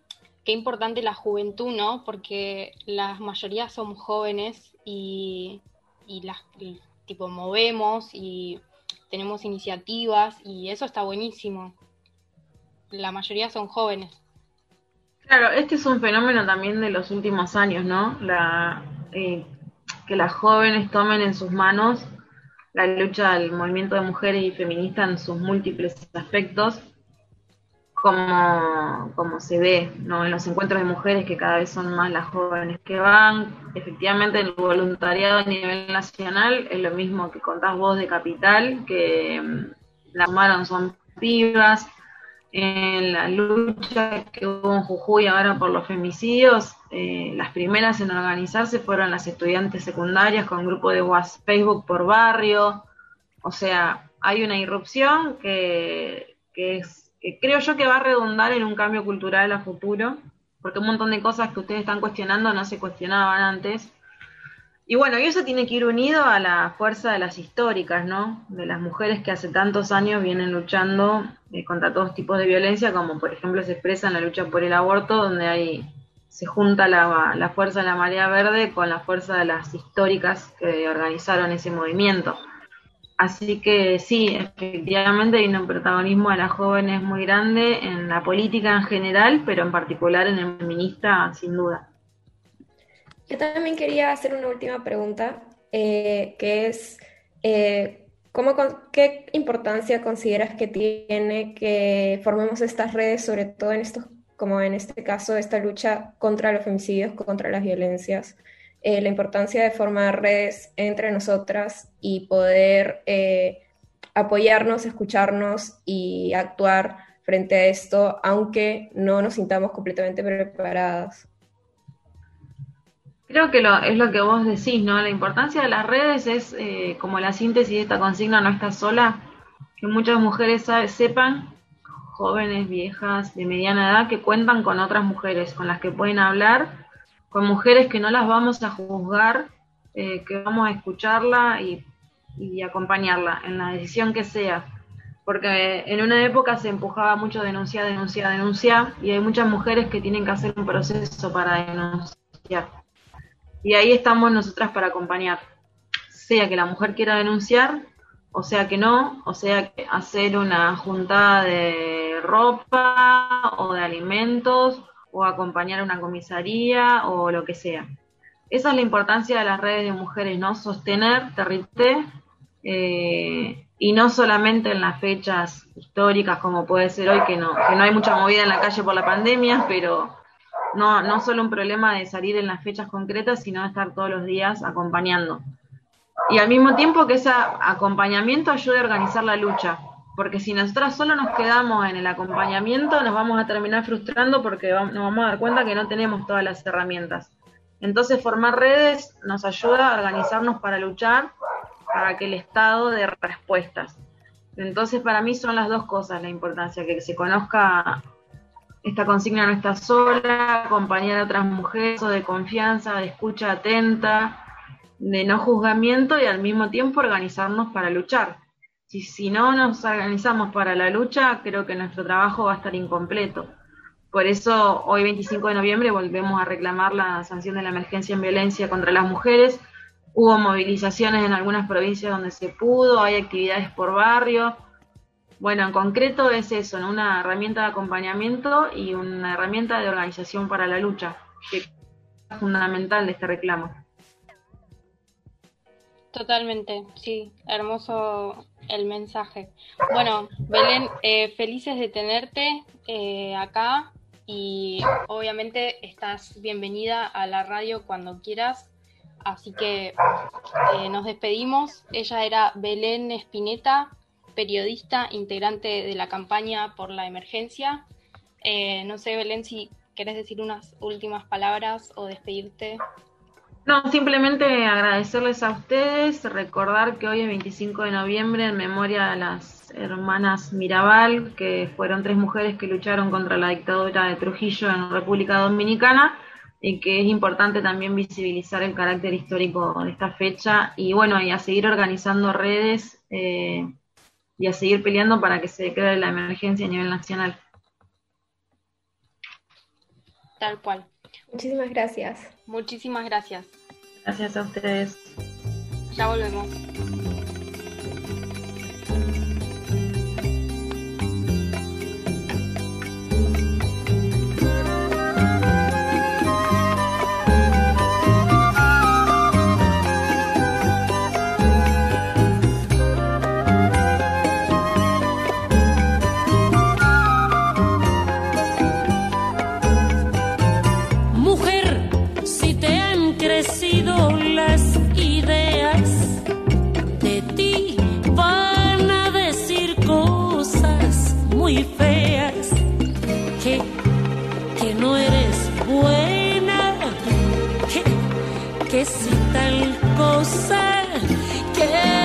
qué importante la juventud, ¿no? Porque la mayoría somos jóvenes y, y las y, tipo movemos y tenemos iniciativas y eso está buenísimo. La mayoría son jóvenes. Claro, este es un fenómeno también de los últimos años, ¿no? La, eh, que las jóvenes tomen en sus manos la lucha del movimiento de mujeres y feministas en sus múltiples aspectos, como, como se ve ¿no? en los encuentros de mujeres, que cada vez son más las jóvenes que van. Efectivamente, el voluntariado a nivel nacional es lo mismo que contás vos de Capital, que mm, la tomaron son pibas. En la lucha que hubo en Jujuy ahora por los femicidios, eh, las primeras en organizarse fueron las estudiantes secundarias con grupo de WhatsApp, Facebook por barrio. O sea, hay una irrupción que, que, es, que creo yo que va a redundar en un cambio cultural a futuro, porque un montón de cosas que ustedes están cuestionando no se cuestionaban antes. Y bueno, y eso tiene que ir unido a la fuerza de las históricas, ¿no? De las mujeres que hace tantos años vienen luchando eh, contra todos tipos de violencia, como por ejemplo se expresa en la lucha por el aborto, donde hay se junta la, la fuerza de la marea verde con la fuerza de las históricas que organizaron ese movimiento. Así que sí, efectivamente hay un protagonismo de las jóvenes muy grande en la política en general, pero en particular en el feminista, sin duda. Yo también quería hacer una última pregunta, eh, que es, eh, ¿cómo, ¿qué importancia consideras que tiene que formemos estas redes, sobre todo en estos, como en este caso, esta lucha contra los femicidios, contra las violencias? Eh, la importancia de formar redes entre nosotras y poder eh, apoyarnos, escucharnos y actuar frente a esto, aunque no nos sintamos completamente preparadas. Creo que lo, es lo que vos decís, ¿no? La importancia de las redes es eh, como la síntesis de esta consigna no está sola, que muchas mujeres sepan, jóvenes, viejas, de mediana edad, que cuentan con otras mujeres, con las que pueden hablar, con mujeres que no las vamos a juzgar, eh, que vamos a escucharla y, y acompañarla en la decisión que sea. Porque en una época se empujaba mucho denunciar, denunciar, denunciar, y hay muchas mujeres que tienen que hacer un proceso para denunciar. Y ahí estamos nosotras para acompañar. Sea que la mujer quiera denunciar, o sea que no, o sea que hacer una juntada de ropa o de alimentos, o acompañar a una comisaría o lo que sea. Esa es la importancia de las redes de mujeres, ¿no? Sostener territorio eh, y no solamente en las fechas históricas como puede ser hoy, que no, que no hay mucha movida en la calle por la pandemia, pero no, no solo un problema de salir en las fechas concretas, sino de estar todos los días acompañando. Y al mismo tiempo que ese acompañamiento ayude a organizar la lucha, porque si nosotras solo nos quedamos en el acompañamiento, nos vamos a terminar frustrando porque nos vamos a dar cuenta que no tenemos todas las herramientas. Entonces, formar redes nos ayuda a organizarnos para luchar, para que el Estado dé respuestas. Entonces, para mí son las dos cosas la importancia, que se conozca esta consigna no está sola, acompañar a otras mujeres, de confianza, de escucha atenta, de no juzgamiento y al mismo tiempo organizarnos para luchar. Si, si no nos organizamos para la lucha, creo que nuestro trabajo va a estar incompleto. Por eso hoy 25 de noviembre volvemos a reclamar la sanción de la emergencia en violencia contra las mujeres. Hubo movilizaciones en algunas provincias donde se pudo, hay actividades por barrio. Bueno, en concreto es eso, una herramienta de acompañamiento y una herramienta de organización para la lucha, que es fundamental de este reclamo. Totalmente, sí, hermoso el mensaje. Bueno, Belén, eh, felices de tenerte eh, acá y obviamente estás bienvenida a la radio cuando quieras. Así que eh, nos despedimos. Ella era Belén Espineta, periodista, integrante de la campaña por la emergencia. No sé, Belén, si querés decir unas últimas palabras o despedirte. No, simplemente agradecerles a ustedes, recordar que hoy es 25 de noviembre en memoria de las hermanas Mirabal, que fueron tres mujeres que lucharon contra la dictadura de Trujillo en República Dominicana y que es importante también visibilizar el carácter histórico de esta fecha y bueno, y a seguir organizando redes eh, y a seguir peleando para que se declare la emergencia a nivel nacional. Tal cual. Muchísimas gracias. Muchísimas gracias. Gracias a ustedes. Ya volvemos. sé que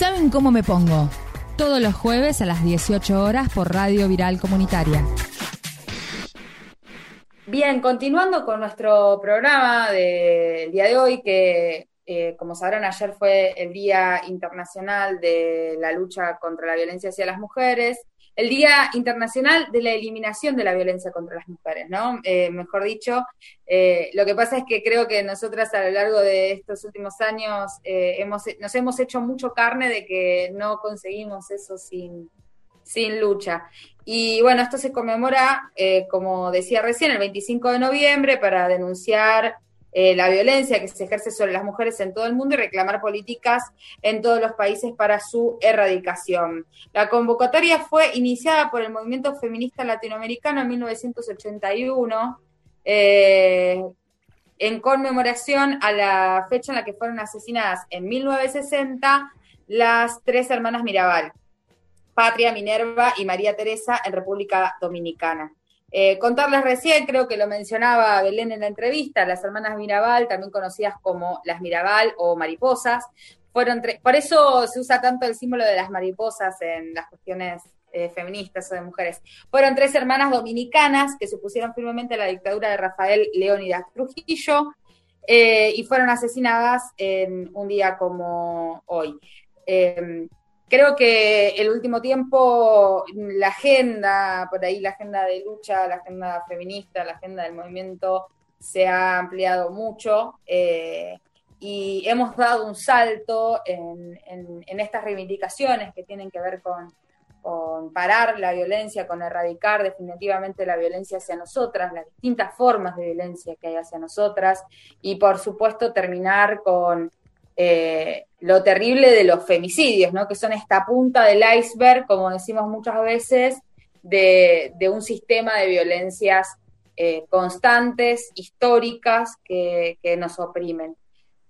saben cómo me pongo? Todos los jueves a las 18 horas por Radio Viral Comunitaria. Bien, continuando con nuestro programa del día de hoy, que eh, como sabrán ayer fue el Día Internacional de la Lucha contra la Violencia hacia las Mujeres, el Día Internacional de la Eliminación de la Violencia contra las Mujeres, ¿no? Eh, mejor dicho, eh, lo que pasa es que creo que nosotras a lo largo de estos últimos años eh, hemos, nos hemos hecho mucho carne de que no conseguimos eso sin, sin lucha. Y bueno, esto se conmemora, como decía recién, el 25 de noviembre para denunciar eh, la violencia que se ejerce sobre las mujeres en todo el mundo y reclamar políticas en todos los países para su erradicación. La convocatoria fue iniciada por el movimiento feminista latinoamericano en 1981. Eh, en conmemoración a la fecha en la que fueron asesinadas en 1960 las tres hermanas Mirabal, Patria, Minerva y María Teresa en República Dominicana. Eh, contarles recién, creo que lo mencionaba Belén en la entrevista, las hermanas Mirabal, también conocidas como las Mirabal o mariposas, fueron por eso se usa tanto el símbolo de las mariposas en las cuestiones eh, feministas o de mujeres. Fueron tres hermanas dominicanas que se opusieron firmemente a la dictadura de Rafael Leónidas Trujillo eh, y fueron asesinadas en un día como hoy. Creo que el último tiempo la agenda, por ahí la agenda de lucha, la agenda feminista, la agenda del movimiento se ha ampliado mucho eh, y hemos dado un salto en, estas reivindicaciones que tienen que ver con, con parar la violencia, con erradicar definitivamente la violencia hacia nosotras, las distintas formas de violencia que hay hacia nosotras y por supuesto terminar con eh, lo terrible de los femicidios, ¿no? que son esta punta del iceberg, como decimos muchas veces, de, un sistema de violencias eh, constantes, históricas, que, nos oprimen.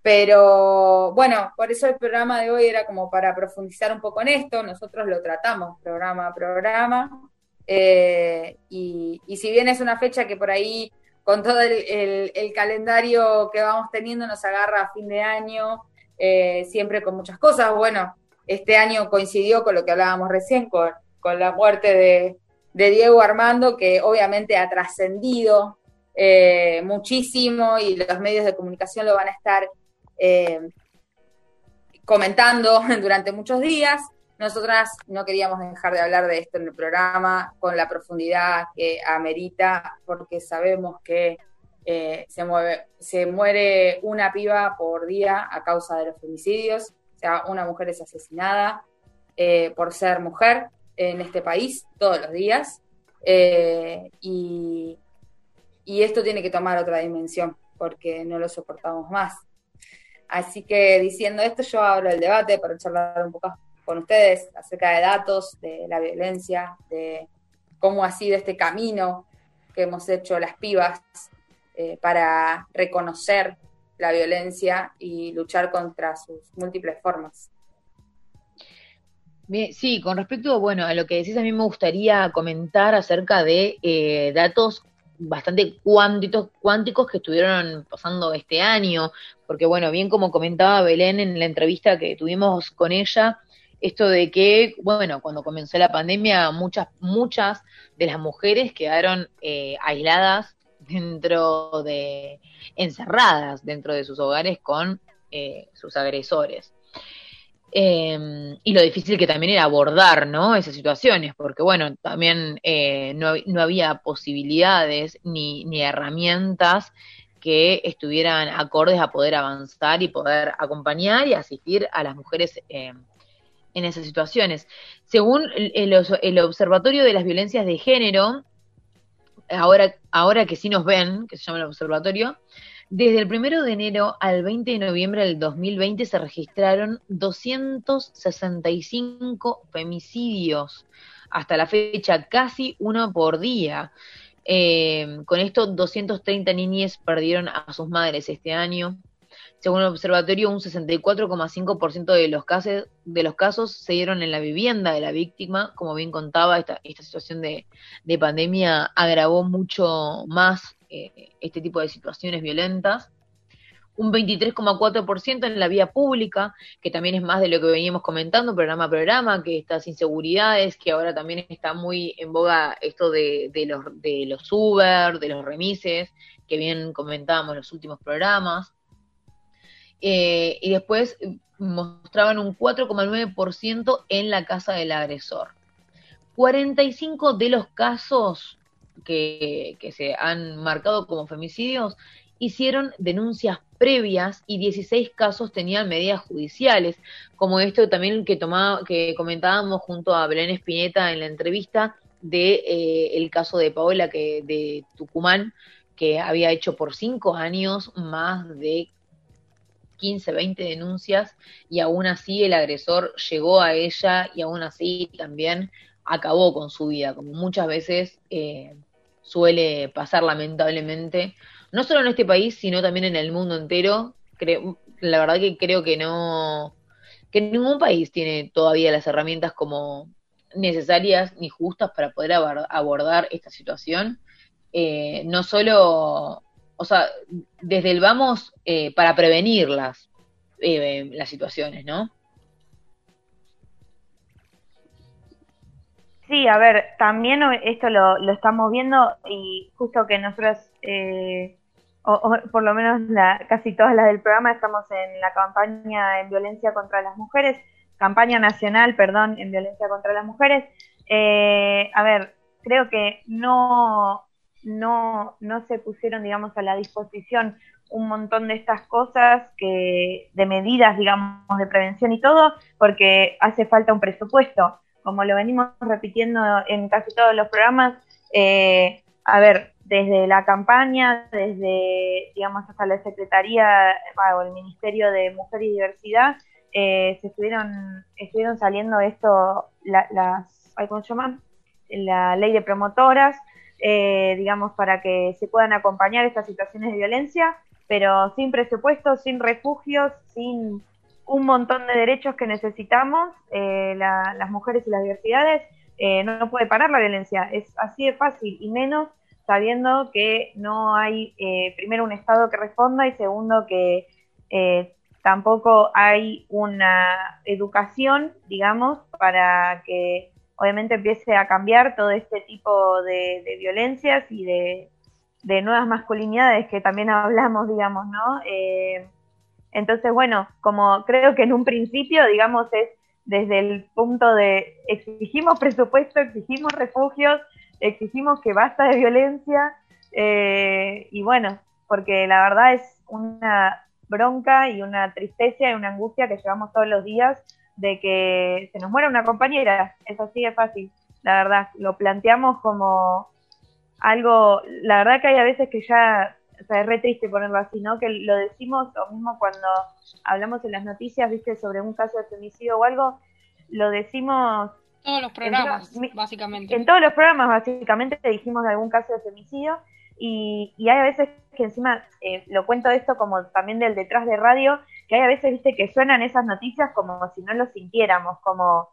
Pero bueno, por eso el programa de hoy era como para profundizar un poco en esto, nosotros lo tratamos programa a programa, eh, y, si bien es una fecha que por ahí con todo el, el, calendario que vamos teniendo nos agarra a fin de año eh, siempre con muchas cosas. Bueno, este año coincidió con lo que hablábamos recién, con, la muerte de, Diego Armando, que obviamente ha trascendido eh, muchísimo y los medios de comunicación lo van a estar eh, comentando durante muchos días. Nosotras no queríamos dejar de hablar de esto en el programa con la profundidad que amerita, porque sabemos que eh, se, mueve, se muere una piba por día a causa de los femicidios, o sea, una mujer es asesinada eh, por ser mujer en este país todos los días, eh, y, y esto tiene que tomar otra dimensión, porque no lo soportamos más. Así que diciendo esto, yo abro el debate para charlar un poco con ustedes acerca de datos, de la violencia, de cómo ha sido este camino que hemos hecho las pibas eh, para reconocer la violencia y luchar contra sus múltiples formas. sí, con respecto, bueno, a lo que decís, a mí me gustaría comentar acerca de eh, datos bastante cuánticos, cuánticos que estuvieron pasando este año, porque bueno, bien como comentaba Belén en la entrevista que tuvimos con ella, esto de que, bueno, cuando comenzó la pandemia, muchas, muchas de las mujeres quedaron eh, aisladas dentro de, encerradas dentro de sus hogares con eh, sus agresores. Em, y lo difícil que también era abordar, ¿no? Esas situaciones, porque bueno, también eh, no, no, había posibilidades ni, ni herramientas que estuvieran acordes a poder avanzar y poder acompañar y asistir a las mujeres em, en esas situaciones. Según el, el, Observatorio de las Violencias de Género, ahora, ahora que sí nos ven, que se llama el observatorio, desde el primero de enero al 20 de noviembre del 2020 se registraron 265 femicidios. Hasta la fecha, casi uno por día. Eh, con esto, 230 niñas perdieron a sus madres este año. Según el observatorio, un 64,5% de los casos de los casos se dieron en la vivienda de la víctima. Como bien contaba, esta, situación de, pandemia agravó mucho más eh, este tipo de situaciones violentas. un 23,4% en la vía pública, que también es más de lo que veníamos comentando programa a programa, que estas inseguridades, que ahora también está muy en boga esto de, de, los, de los Uber, de los remises, que bien comentábamos en los últimos programas. Eh, y después mostraban un 4,9% en la casa del agresor. 45 de los casos que, se han marcado como femicidios hicieron denuncias previas y 16 casos tenían medidas judiciales, como esto también que tomaba, que comentábamos junto a Belén Espineta en la entrevista de eh, caso de Paola que de Tucumán que había hecho por cinco años más de 15, 20 denuncias y aún así el agresor llegó a ella y aún así también acabó con su vida, como muchas veces eh, suele pasar lamentablemente no solo en este país, sino también en el mundo entero. Creo, la verdad que creo que no, que ningún país tiene todavía las herramientas como necesarias ni justas para poder abordar esta situación. Eh, no solo, o sea, desde el vamos eh, para prevenirlas, eh, las situaciones, ¿no? Sí, a ver, también esto lo, lo estamos viendo y justo que nosotros eh, o, por lo menos la, casi todas las del programa, estamos en la campaña en violencia contra las mujeres, campaña nacional, perdón, en violencia contra las mujeres. Eh, a ver, creo que no, no, no se pusieron, digamos, a la disposición un montón de estas cosas que de medidas, digamos, de prevención y todo, porque hace falta un presupuesto. Como lo venimos repitiendo en casi todos los programas, eh, a ver, desde la campaña, desde, digamos, hasta la Secretaría o el Ministerio de Mujer y Diversidad, eh, se estuvieron, estuvieron saliendo esto, las, ¿cómo se llaman? La ley de promotoras, eh, digamos, para que se puedan acompañar estas situaciones de violencia, pero sin presupuesto, sin refugios, sin un montón de derechos que necesitamos, eh, las mujeres y las diversidades, no, no puede parar la violencia, es así de fácil, y menos sabiendo que no hay, eh, primero, un Estado que responda y segundo, que eh, tampoco hay una educación, digamos, para que obviamente empiece a cambiar todo este tipo de, violencias y de, nuevas masculinidades que también hablamos, digamos, ¿no? Eh, entonces, bueno, como creo que en un principio, digamos, es desde el punto de exigimos presupuesto, exigimos refugios, exigimos que basta de violencia eh, y bueno, porque la verdad es una bronca y una tristeza y una angustia que llevamos todos los días de que se nos muera una compañera, es así de fácil, la verdad, lo planteamos como algo, la verdad que hay a veces que ya, o sea, es re triste ponerlo así, ¿no? Que lo decimos, o mismo cuando hablamos en las noticias, viste, sobre un caso de femicidio o algo, lo decimos todos los programas, básicamente. En todos los programas, básicamente, dijimos de algún caso de femicidio. Y, y hay a veces que encima, eh, lo cuento esto como también del detrás de radio, que hay a veces, viste, que suenan esas noticias como si no lo sintiéramos, como,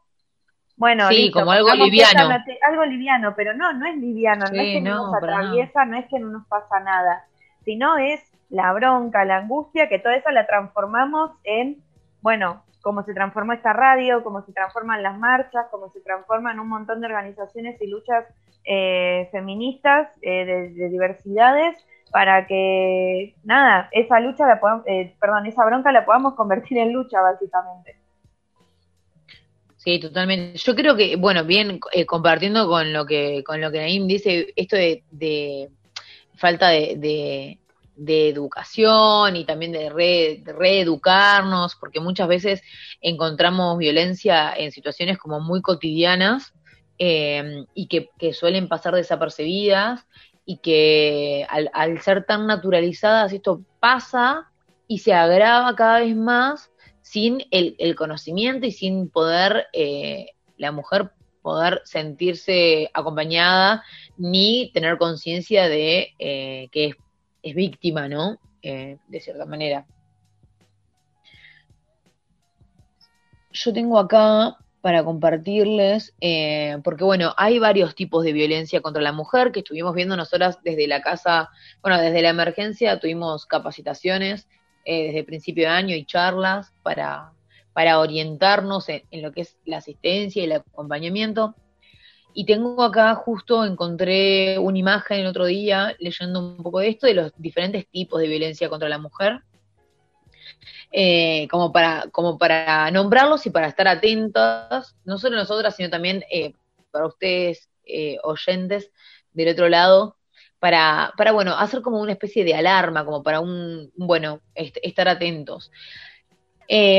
bueno, sí, como algo liviano. Algo liviano, pero no, no es liviano, no es que no, nos atraviesa, no. es que no nos pasa nada, sino es la bronca, la angustia, que toda eso la transformamos en, bueno, cómo se transformó esta radio, cómo se transforman las marchas, cómo se transforman un montón de organizaciones y luchas eh, feministas eh, de, diversidades para que, nada, esa lucha, la podamos, eh, perdón, esa bronca la podamos convertir en lucha, básicamente. Sí, totalmente. Yo creo que, bueno, bien, compartiendo con lo que con lo que Naim dice, esto de, falta de de educación y también de, reeducarnos, porque muchas veces encontramos violencia en situaciones como muy cotidianas eh, y que, suelen pasar desapercibidas y que al, ser tan naturalizadas esto pasa y se agrava cada vez más sin el, conocimiento y sin poder eh, la mujer poder sentirse acompañada ni tener conciencia de eh, que es es víctima, ¿no? Eh, de cierta manera. Yo tengo acá para compartirles, eh, porque bueno, hay varios tipos de violencia contra la mujer que estuvimos viendo nosotras desde la casa, bueno, desde la emergencia tuvimos capacitaciones eh, desde principio de año y charlas para, para orientarnos en, lo que es la asistencia y el acompañamiento. Y tengo acá, justo encontré una imagen el otro día leyendo un poco de esto, de los diferentes tipos de violencia contra la mujer, eh, como, para, como para nombrarlos y para estar atentas, no solo nosotras, sino también eh, para ustedes, eh, oyentes del otro lado, para, para, bueno, hacer como una especie de alarma, como para un, bueno, estar atentos.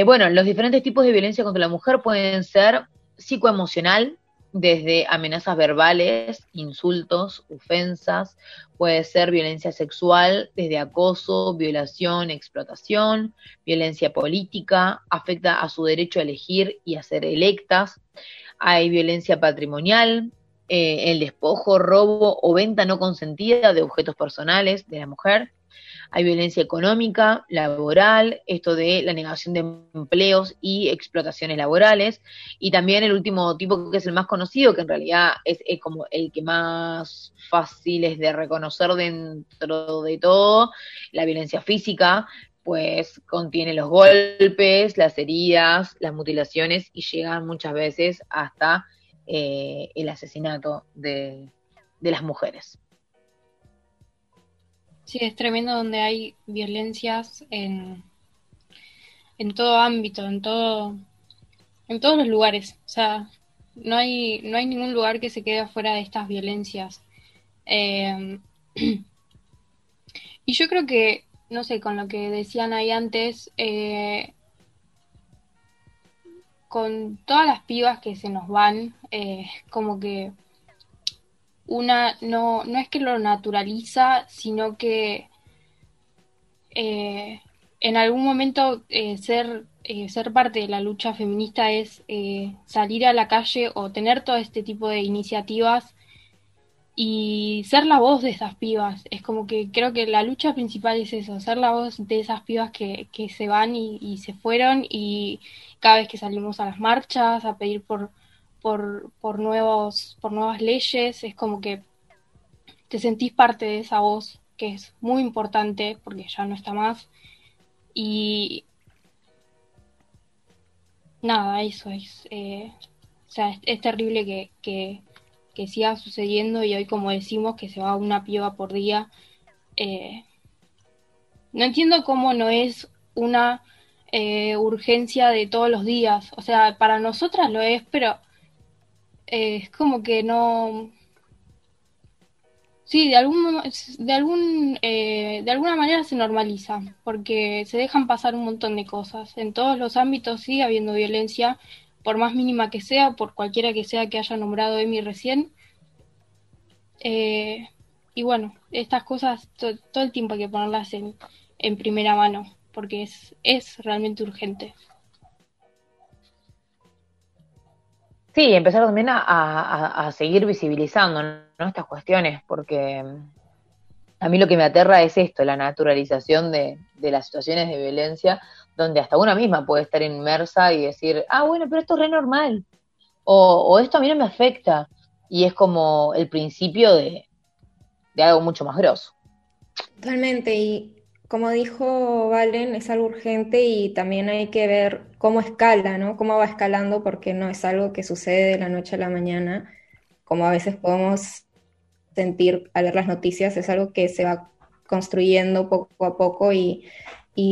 bueno, los diferentes tipos de violencia contra la mujer pueden ser psicoemocional, desde amenazas verbales, insultos, ofensas, puede ser violencia sexual, desde acoso, violación, explotación, violencia política, afecta a su derecho a elegir y a ser electas, hay violencia patrimonial, eh, el despojo, robo o venta no consentida de objetos personales de la mujer, hay violencia económica, laboral, esto de la negación de empleos y explotaciones laborales, y también el último tipo que es el más conocido, que en realidad es, como el que más fácil es de reconocer dentro de todo, la violencia física, pues contiene los golpes, las heridas, las mutilaciones y llegan muchas veces hasta eh, el asesinato de las mujeres. Sí, es tremendo donde hay violencias en, en todo ámbito, en todo, en todos los lugares. O sea, no hay, no hay ningún lugar que se quede fuera de estas violencias. Eh, y yo creo que, no sé, con lo que decían ahí antes, eh, con todas las pibas que se nos van, eh, como que una no, no es que lo naturaliza, sino que eh, en algún momento eh, ser, eh, ser parte de la lucha feminista es salir a la calle o tener todo este tipo de iniciativas y ser la voz de esas pibas. Es como que creo que la lucha principal es eso, ser la voz de esas pibas que, que se van y, y se fueron y cada vez que salimos a las marchas a pedir por por, nuevos, por nuevas leyes, es como que te sentís parte de esa voz que es muy importante porque ya no está más. Y nada, eso es, eh, o sea, es, terrible que, que, siga sucediendo y hoy como decimos que se va una piba por día. Eh, no entiendo cómo no es una eh, urgencia de todos los días. O sea, para nosotras lo es, pero es como que no... Sí, de algún, de algún, eh, de alguna manera se normaliza, porque se dejan pasar un montón de cosas. En todos los ámbitos sigue habiendo violencia, por más mínima que sea, por cualquiera que sea que haya nombrado Emi recién. Eh, y bueno, estas cosas todo el tiempo hay que ponerlas en, en primera mano, porque es, es realmente urgente. Sí, empezar también a, seguir visibilizando estas cuestiones, porque a mí lo que me aterra es esto, la naturalización de, las situaciones de violencia, donde hasta una misma puede estar inmersa y decir, ah, bueno, pero esto es re normal, o, esto a mí no me afecta, y es como el principio de, de algo mucho más grosso. Totalmente, y como dijo Valen, es algo urgente y también hay que ver cómo escala, ¿no? Cómo va escalando, porque no es algo que sucede de la noche a la mañana, como a veces podemos sentir al ver las noticias, es algo que se va construyendo poco a poco y,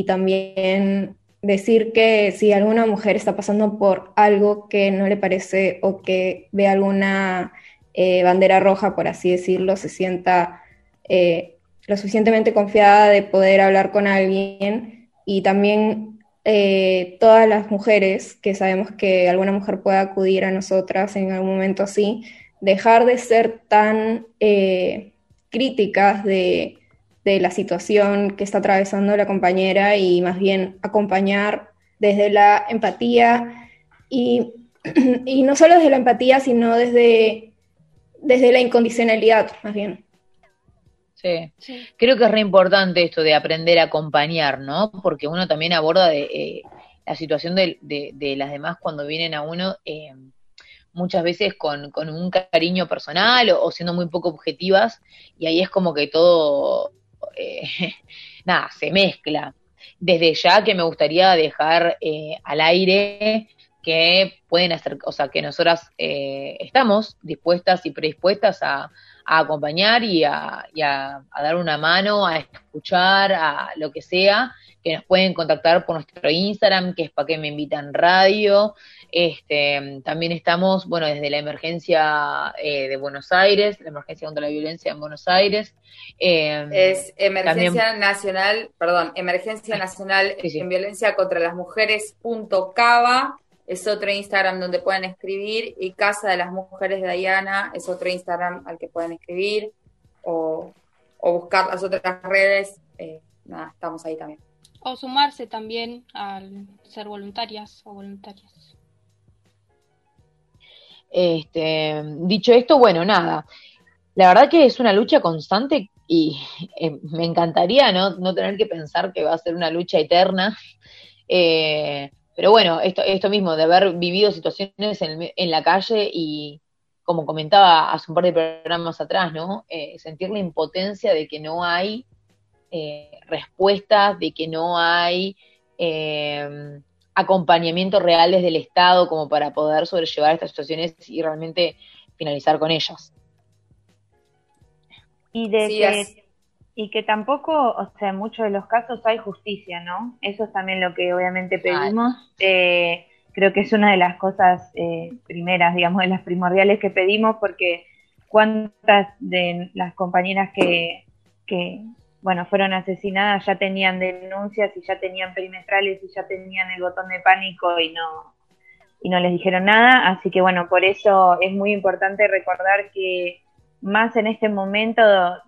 también decir que si alguna mujer está pasando por algo que no le parece o que ve alguna eh, bandera roja, por así decirlo, se sienta... Eh, lo suficientemente confiada de poder hablar con alguien y también eh, todas las mujeres que sabemos que alguna mujer puede acudir a nosotras en algún momento así, dejar de ser tan eh, críticas de, la situación que está atravesando la compañera y más bien acompañar desde la empatía y, y no solo desde la empatía, sino desde, desde la incondicionalidad, más bien. Sí. Creo que es re importante esto de aprender a acompañar, ¿no? Porque uno también aborda de, eh, la situación de, las demás cuando vienen a uno eh, muchas veces con, con, un cariño personal o, siendo muy poco objetivas y ahí es como que todo, eh, nada, se mezcla. desde ya que me gustaría dejar eh, al aire que pueden hacer, o sea, que nosotras eh, estamos dispuestas y predispuestas a, acompañar y, a, dar una mano, a escuchar, a lo que sea, que nos pueden contactar por nuestro Instagram, que es para que me invitan radio. Este, también estamos, bueno, desde la emergencia eh, de Buenos Aires, la emergencia contra la violencia en Buenos Aires. Em, es emergencia nacional, perdón, emergencia nacional en violencia contra las mujeres punto cava es otro Instagram donde pueden escribir, y Casa de las Mujeres de Diana es otro Instagram al que pueden escribir, o, buscar las otras redes, eh, nada, estamos ahí también. O sumarse también al ser voluntarias o voluntarias. Este, dicho esto, bueno, nada, la verdad que es una lucha constante y eh, me encantaría ¿no? no tener que pensar que va a ser una lucha eterna. Eh, pero bueno, esto, esto mismo, de haber vivido situaciones en, en la calle y, como comentaba hace un par de programas atrás, ¿no? Eh, sentir la impotencia de que no hay eh, respuestas, de que no hay eh, acompañamiento reales del Estado como para poder sobrellevar estas situaciones y realmente finalizar con ellas. Y de y que tampoco, o sea, en muchos de los casos hay justicia, ¿no? Eso es también lo que obviamente pedimos. Eh, creo que es una de las cosas eh, primeras, digamos, de las primordiales que pedimos, porque cuántas de las compañeras que, que, bueno, fueron asesinadas ya tenían denuncias y ya tenían perimetrales y ya tenían el botón de pánico y no, y no les dijeron nada. Así que, bueno, por eso es muy importante recordar que más en este momento,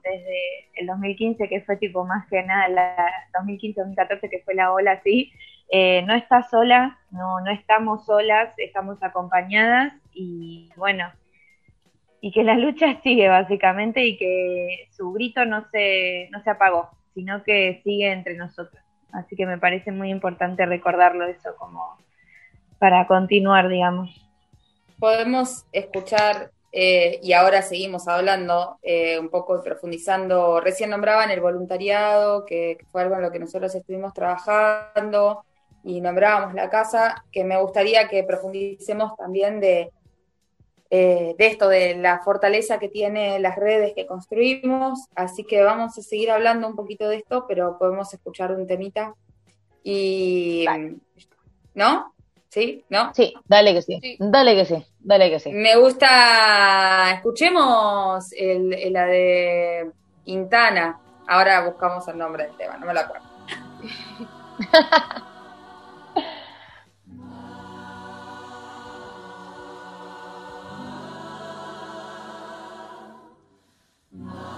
desde el 2015, que fue tipo más que nada, la 2015-2014, que fue la ola así, eh, no está sola, no, no estamos solas, estamos acompañadas y bueno, y que la lucha sigue básicamente y que su grito no se, no se apagó, sino que sigue entre nosotros. Así que me parece muy importante recordarlo eso como para continuar, digamos. Podemos escuchar eh, y ahora seguimos hablando eh, un poco profundizando. Recién nombraban el voluntariado, que, fue algo en lo que nosotros estuvimos trabajando, y nombrábamos la casa, que me gustaría que profundicemos también de, eh, de esto, de la fortaleza que tiene las redes que construimos. Así que vamos a seguir hablando un poquito de esto, pero podemos escuchar un temita. Y. ¿No? ¿Sí? ¿No? Sí, dale que sí. Dale que sí. Dale que sí. Me gusta. Escuchemos el, la de Quintana. Ahora buscamos el nombre del tema, no me lo acuerdo.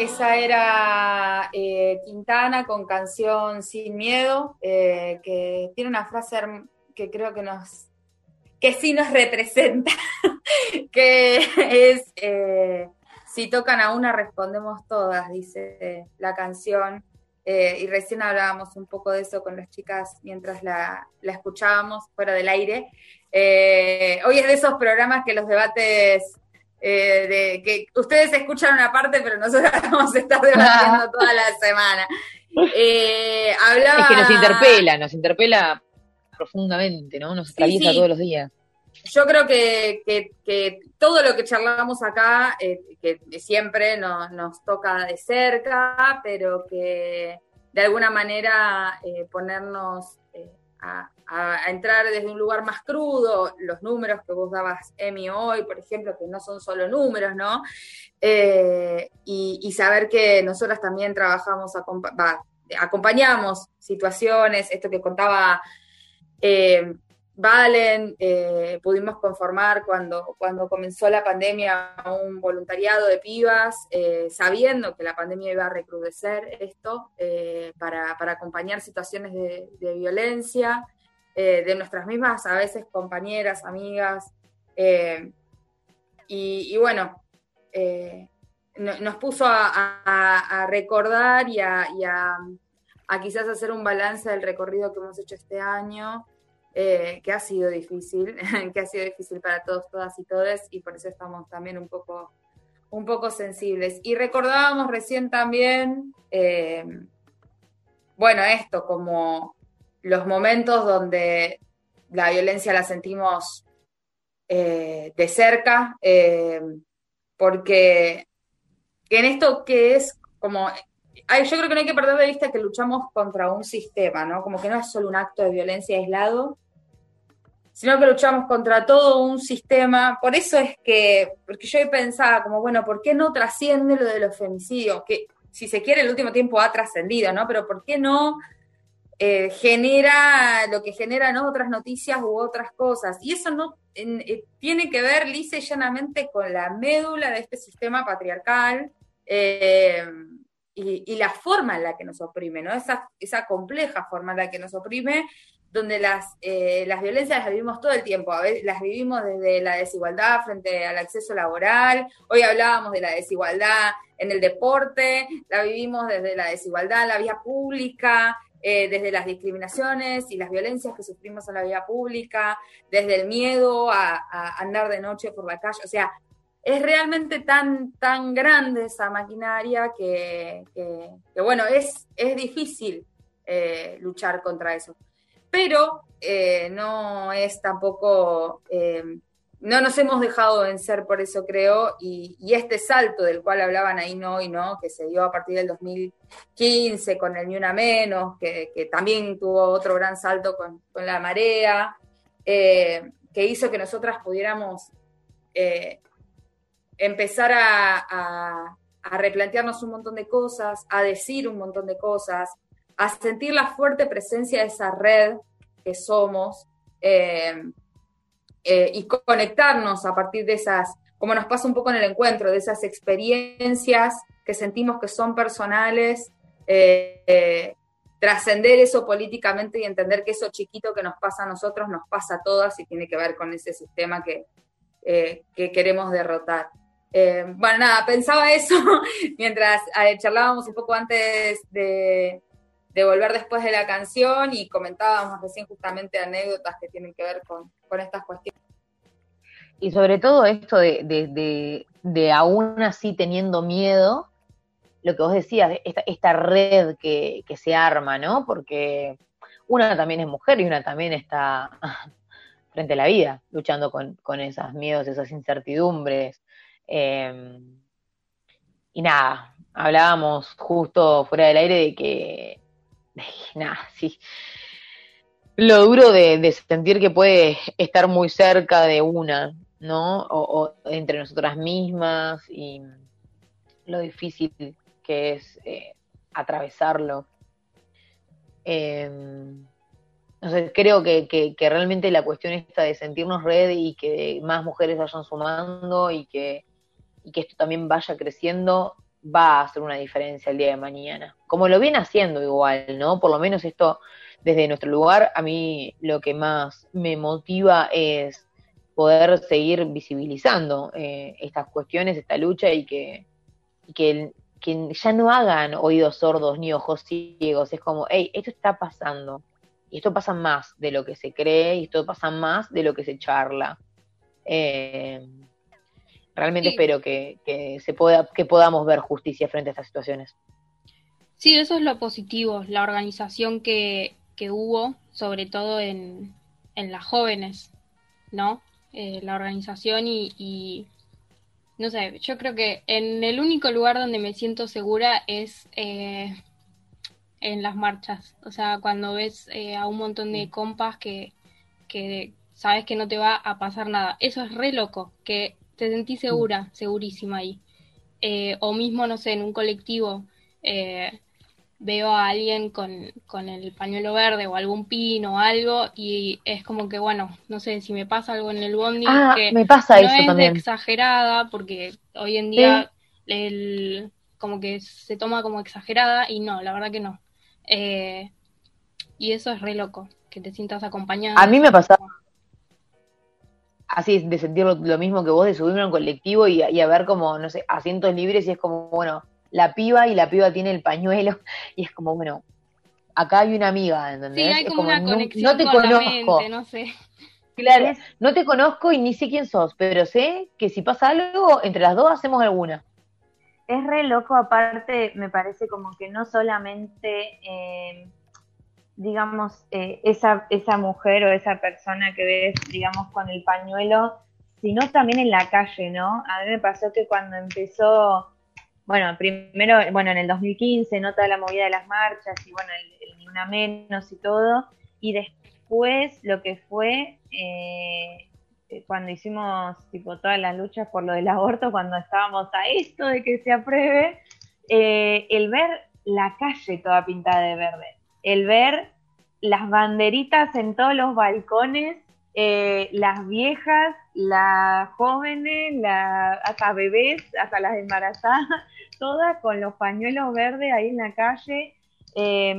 esa era eh, Quintana con canción Sin Miedo, eh, que tiene una frase que creo que nos, que sí nos representa, que es, eh, si tocan a una respondemos todas, dice la canción. Y recién hablábamos un poco de eso con las chicas mientras la, la escuchábamos fuera del aire. Hoy es de esos programas que los debates eh, de que ustedes escuchan una parte, pero nosotros vamos a estar debatiendo toda la semana. Eh, hablaba... Es que nos interpela, nos interpela profundamente, ¿no? Nos atraviesa sí. todos los días. Yo creo que, que- que todo lo que charlamos acá, eh, que siempre no- nos toca de cerca, pero que de alguna manera eh, ponernos eh, a, a- entrar desde un lugar más crudo, los números que vos dabas, Emi, hoy, por ejemplo, que no son solo números, ¿no? Eh, y, saber que nosotras también trabajamos, acompañamos situaciones, esto que contaba eh, Valen, eh, pudimos conformar cuando, cuando comenzó la pandemia un voluntariado de pibas, sabiendo que la pandemia iba a recrudecer esto, para, para acompañar situaciones de violencia eh, de nuestras mismas, a veces compañeras, amigas. eh, y, bueno, eh, no- nos puso a, recordar y, a, quizás hacer un balance del recorrido que hemos hecho este año que ha sido difícil, que ha sido difícil para todos, todas y todes, y por eso estamos también un poco, un poco sensibles. Y recordábamos recién también, bueno, esto, como los momentos donde la violencia la sentimos eh, de cerca, eh, porque en esto que es como Ay, yo creo que no hay que perder de vista que luchamos contra un sistema, ¿no? Como que no es solo un acto de violencia aislado, sino que luchamos contra todo un sistema. Por eso es que, porque yo pensaba como, bueno, ¿por qué no trasciende lo de los femicidios? Que si se quiere, el último tiempo ha trascendido, ¿no? Pero ¿por qué no eh, genera lo que generan otras noticias u otras cosas? Y eso no eh, tiene que ver lisa y llanamente con la médula de este sistema patriarcal. eh, y, la forma en la que nos oprime, ¿no? Esa, esa compleja forma en la que nos oprime, donde las, las violencias las vivimos todo el tiempo, a veces las vivimos desde la desigualdad frente al acceso laboral, hoy hablábamos de la desigualdad en el deporte, la vivimos desde la desigualdad en la vía pública, eh, desde las discriminaciones y las violencias que sufrimos en la vía pública, desde el miedo a, andar de noche por la calle, o sea, es realmente tan, tan grande esa maquinaria que, bueno, es, es difícil eh, luchar contra eso. Pero eh, no es tampoco, no nos hemos dejado vencer por eso, creo, y, este salto del cual hablaban ahí no y no, que se dio a partir del 2015 con el Ni Una Menos, que, también tuvo otro gran salto con, la marea, eh, que hizo que nosotras pudiéramos eh, empezar a replantearnos un montón de cosas, a decir un montón de cosas, a sentir la fuerte presencia de esa red que somos eh, eh, y conectarnos a partir de esas, como nos pasa un poco en el encuentro, de esas experiencias que sentimos que son personales, eh, eh, trascender eso políticamente y entender que eso chiquito que nos pasa a nosotros nos pasa a todas y tiene que ver con ese sistema que, eh, que queremos derrotar. Bueno, nada, pensaba eso mientras charlábamos un poco antes de, de, volver después de la canción y comentábamos recién justamente anécdotas que tienen que ver con, con estas cuestiones. Y sobre todo esto de, de, de, aún así teniendo miedo, lo que vos decías, esta, red que, que se arma, ¿no? Porque una también es mujer y una también está frente a la vida, luchando con, con esos miedos, esas incertidumbres. Eh, y nada, hablábamos justo fuera del aire de que, nada, sí, lo duro de, sentir que puede estar muy cerca de una, ¿no? O, o, entre nosotras mismas y lo difícil que es eh, atravesarlo. Eh, no sé, creo que, realmente la cuestión está de sentirnos red y que más mujeres vayan sumando y que esto también vaya creciendo, va a hacer una diferencia el día de mañana. Como lo viene haciendo igual, ¿no? Por lo menos esto, desde nuestro lugar, a mí lo que más me motiva es poder seguir visibilizando eh, estas cuestiones, esta lucha y que, y que, ya no hagan oídos sordos ni ojos ciegos. Es como, hey, esto está pasando y esto pasa más de lo que se cree y esto pasa más de lo que se charla. Eh, realmente sí. espero que, que, se pueda, que podamos ver justicia frente a estas situaciones. Sí, eso es lo positivo, la organización que, que hubo, sobre todo en, en las jóvenes, ¿no? Eh, la organización y, y, no sé, yo creo que en el único lugar donde me siento segura es eh, en las marchas. O sea, cuando ves eh, a un montón de compas que, que sabes que no te va a pasar nada. Eso es re loco, que te sentís segura, segurísima ahí. Eh, o mismo, no sé, en un colectivo eh, veo a alguien con, con, el pañuelo verde o algún pino o algo y es como que, bueno, no sé, si me pasa algo en el bondi, ah, que me pasa no eso es también. exagerada porque hoy en día ¿Sí? el, como que se toma como exagerada y no, la verdad que no. Eh, y eso es re loco, que te sientas acompañada. A mí me pasaba así de sentir lo, lo, mismo que vos, de subirme a un colectivo y, y, a ver como, no sé, asientos libres y es como, bueno, la piba y la piba tiene el pañuelo y es como, bueno, acá hay una amiga, ¿entendés? Sí, hay como, como una no, conexión no te con conozco. la mente, no sé. Claro, no te conozco y ni sé quién sos, pero sé que si pasa algo, entre las dos hacemos alguna. Es re loco, aparte, me parece como que no solamente... Eh digamos, eh, esa, esa mujer o esa persona que ves, digamos, con el pañuelo, sino también en la calle, ¿no? A mí me pasó que cuando empezó, bueno, primero, bueno, en el 2015, ¿no? Toda la movida de las marchas y, bueno, el, Ni Una Menos y todo, y después lo que fue eh, cuando hicimos, tipo, todas las luchas por lo del aborto, cuando estábamos a esto de que se apruebe, eh, el ver la calle toda pintada de verde el ver las banderitas en todos los balcones, eh, las viejas, las jóvenes, la, hasta bebés, hasta las embarazadas, todas con los pañuelos verdes ahí en la calle. Eh,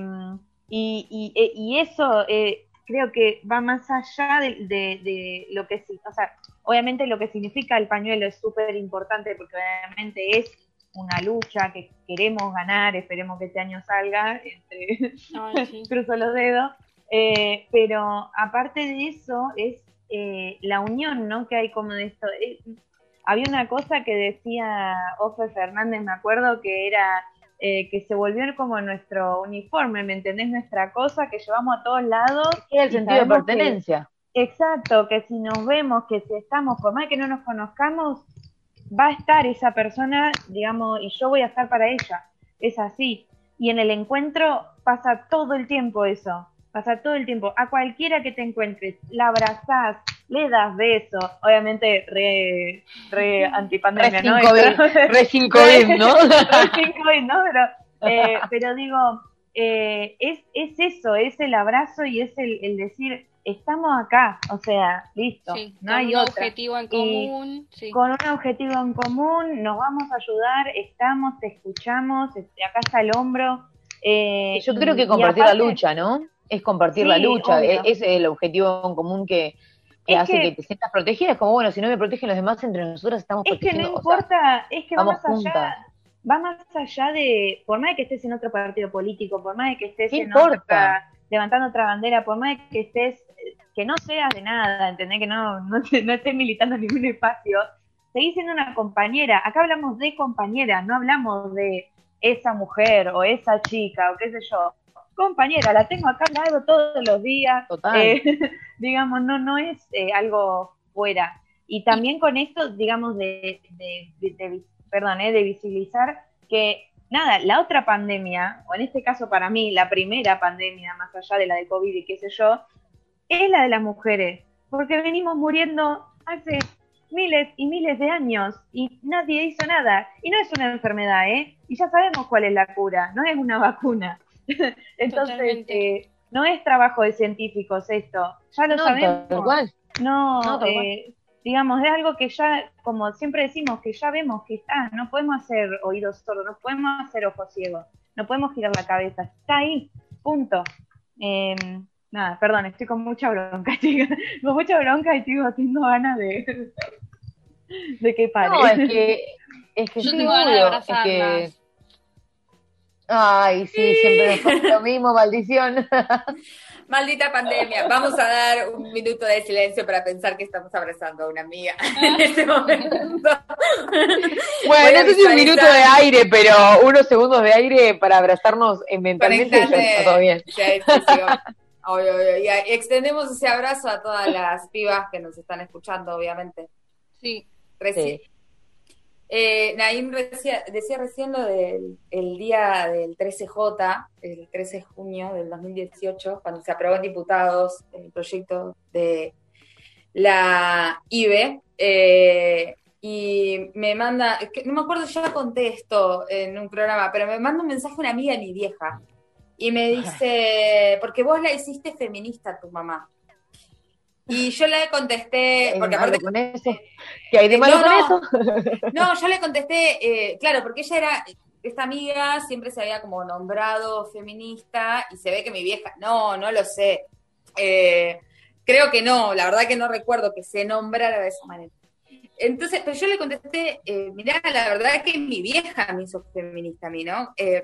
y, y, y, eso eh, creo que va más allá de, lo que sí, o sea, obviamente lo que significa el pañuelo es súper importante porque obviamente es una lucha que queremos ganar, esperemos que este año salga, entre, Ay, sí. cruzo los dedos, eh, pero aparte de eso es eh, la unión, ¿no? Que hay como de esto. Eh, había una cosa que decía Ofe Fernández, me acuerdo, que era eh, que se volvió como nuestro uniforme, ¿me entendés? Nuestra cosa que llevamos a todos lados. Es el sentido de pertenencia. Que, exacto, que si nos vemos, que si estamos, por más que no nos conozcamos, va a estar esa persona, digamos, y yo voy a estar para ella. Es así. Y en el encuentro pasa todo el tiempo eso. Pasa todo el tiempo. A cualquiera que te encuentres, la abrazás, le das besos. Obviamente, re, re antipandemia, ¿no? Re sin COVID, ¿no? re sin COVID, ¿no? Pero, eh, pero digo, eh, es, es eso, es el abrazo y es el, el decir, estamos acá, o sea, listo, sí, no con hay un otra. objetivo en común. Sí. Con un objetivo en común, nos vamos a ayudar, estamos, te escuchamos, este, acá está el hombro. Eh, Yo creo que compartir aparte, la lucha, ¿no? Es compartir sí, la lucha, ese es el objetivo en común que, que Es hace que... que- te sientas protegida. Es como, bueno, si no me protegen los demás, entre nosotras estamos Es que no o sea, importa, es que va vamos más allá, va más allá de, por más de que estés en otro partido político, por más de que estés ¿Qué en importa? otra, levantando otra bandera, por más de que estés, que no seas de nada, ¿entendés? Que no, no, estés militando en ningún espacio, seguís siendo una compañera. Acá hablamos de compañera, no hablamos de esa mujer o esa chica o qué sé yo. Compañera, la tengo acá al lado todos los días. Total. Eh, digamos, no, no es eh, algo fuera. Y también con esto, digamos, de, de, de- de vis- perdón, eh, de visibilizar que, nada, la otra pandemia, o en este caso para mí, la primera pandemia, más allá de la de COVID y qué sé yo, es la de las mujeres, porque venimos muriendo hace miles y miles de años y nadie hizo nada. Y no es una enfermedad, ¿eh? Y ya sabemos cuál es la cura, no es una vacuna. Entonces, eh, no es trabajo de científicos esto, ya lo no, sabemos. tal cual. No, No, tal eh, digamos, es algo que ya, como siempre decimos, que ya vemos que está, no podemos hacer oídos sordos, no podemos hacer ojos ciegos, no podemos girar la cabeza, está ahí, punto. Eh, nada, perdón, estoy con mucha bronca, chicas, con mucha bronca y estoy tengo ganas de, de que pare. No, es que, es que Yo sí, tengo ganas de abrazarlas. es que... Ay, sí, siempre nos pasa lo mismo, maldición. Maldita pandemia. Vamos a dar un minuto de silencio para pensar que estamos abrazando a una amiga en este momento. Bueno, no sé si un minuto de aire, pero unos segundos de aire para abrazarnos mentalmente está todo bien. Sí, sí, sí, obvio. Obvio, obvio. Y extendemos ese abrazo a todas las pibas que nos están escuchando, obviamente. Sí. Reci- Sí. Eh, Naim decía, decía recién lo del el día del 13J, el 13 de junio del 2018, cuando se aprobó en diputados el proyecto de la IBE. eh, y me manda, no me acuerdo, ya conté esto en un programa, pero me manda un mensaje una amiga de mi vieja y me dice, porque vos la hiciste feminista a tu mamá. Y yo le contesté, ¿Qué hay de porque aparte con eso? ¿Qué hay de malo No, con no. eso? no, yo le contesté, eh, claro, porque ella era, esta amiga siempre se había como nombrado feminista y se ve que mi vieja, no, no lo sé. Eh, creo que no, la verdad que no recuerdo que se nombrara de esa manera. Entonces, pero yo le contesté, eh, mirá, la verdad es que mi vieja me hizo feminista a mí, ¿no? Eh,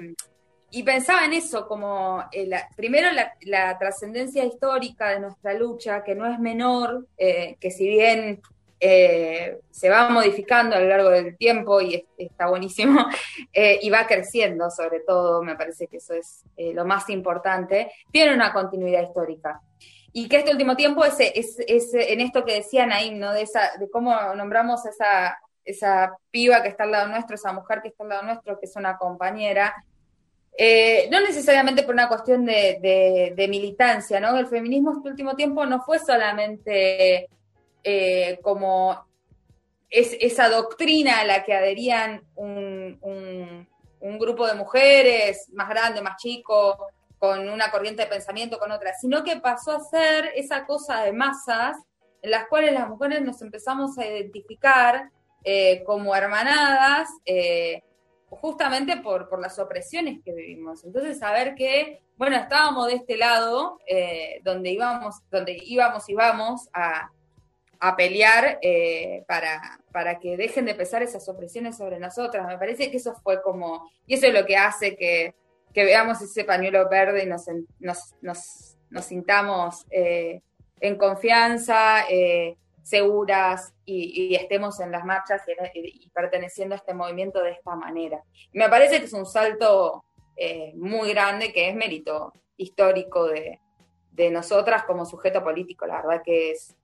y pensaba en eso, como eh, la- primero la, trascendencia histórica de nuestra lucha, que no es menor, eh, que si bien eh, se va modificando a lo largo del tiempo y es- está buenísimo, y va creciendo sobre todo, me parece que eso es lo más importante, tiene una continuidad histórica. Y que este último tiempo es, es, en esto que decía Naim, ¿no? De, esa, de cómo nombramos esa, esa piba que está al lado nuestro, esa mujer que está al lado nuestro, que es una compañera, eh, no necesariamente por una cuestión de, militancia, ¿no? El feminismo este último tiempo no fue solamente eh, como es, esa doctrina a la que adherían un, grupo de mujeres más grande, más chico, con una corriente de pensamiento, con otra, sino que pasó a ser esa cosa de masas en las cuales las mujeres nos empezamos a identificar eh, como hermanadas, justamente por, por las opresiones que vivimos. Entonces, saber que, bueno, estábamos de este lado, eh, donde íbamos, donde íbamos y vamos a, a pelear eh, para, para que dejen de pesar esas opresiones sobre nosotras. Me parece que eso fue como, y eso es lo que hace que, que veamos ese pañuelo verde y nos, nos, nos, nos sintamos eh, en confianza, seguras y, y estemos en las marchas y, y perteneciendo a este movimiento de esta manera. Me parece que es un salto eh, muy grande que es mérito histórico de, de nosotras como sujeto político. La verdad que es,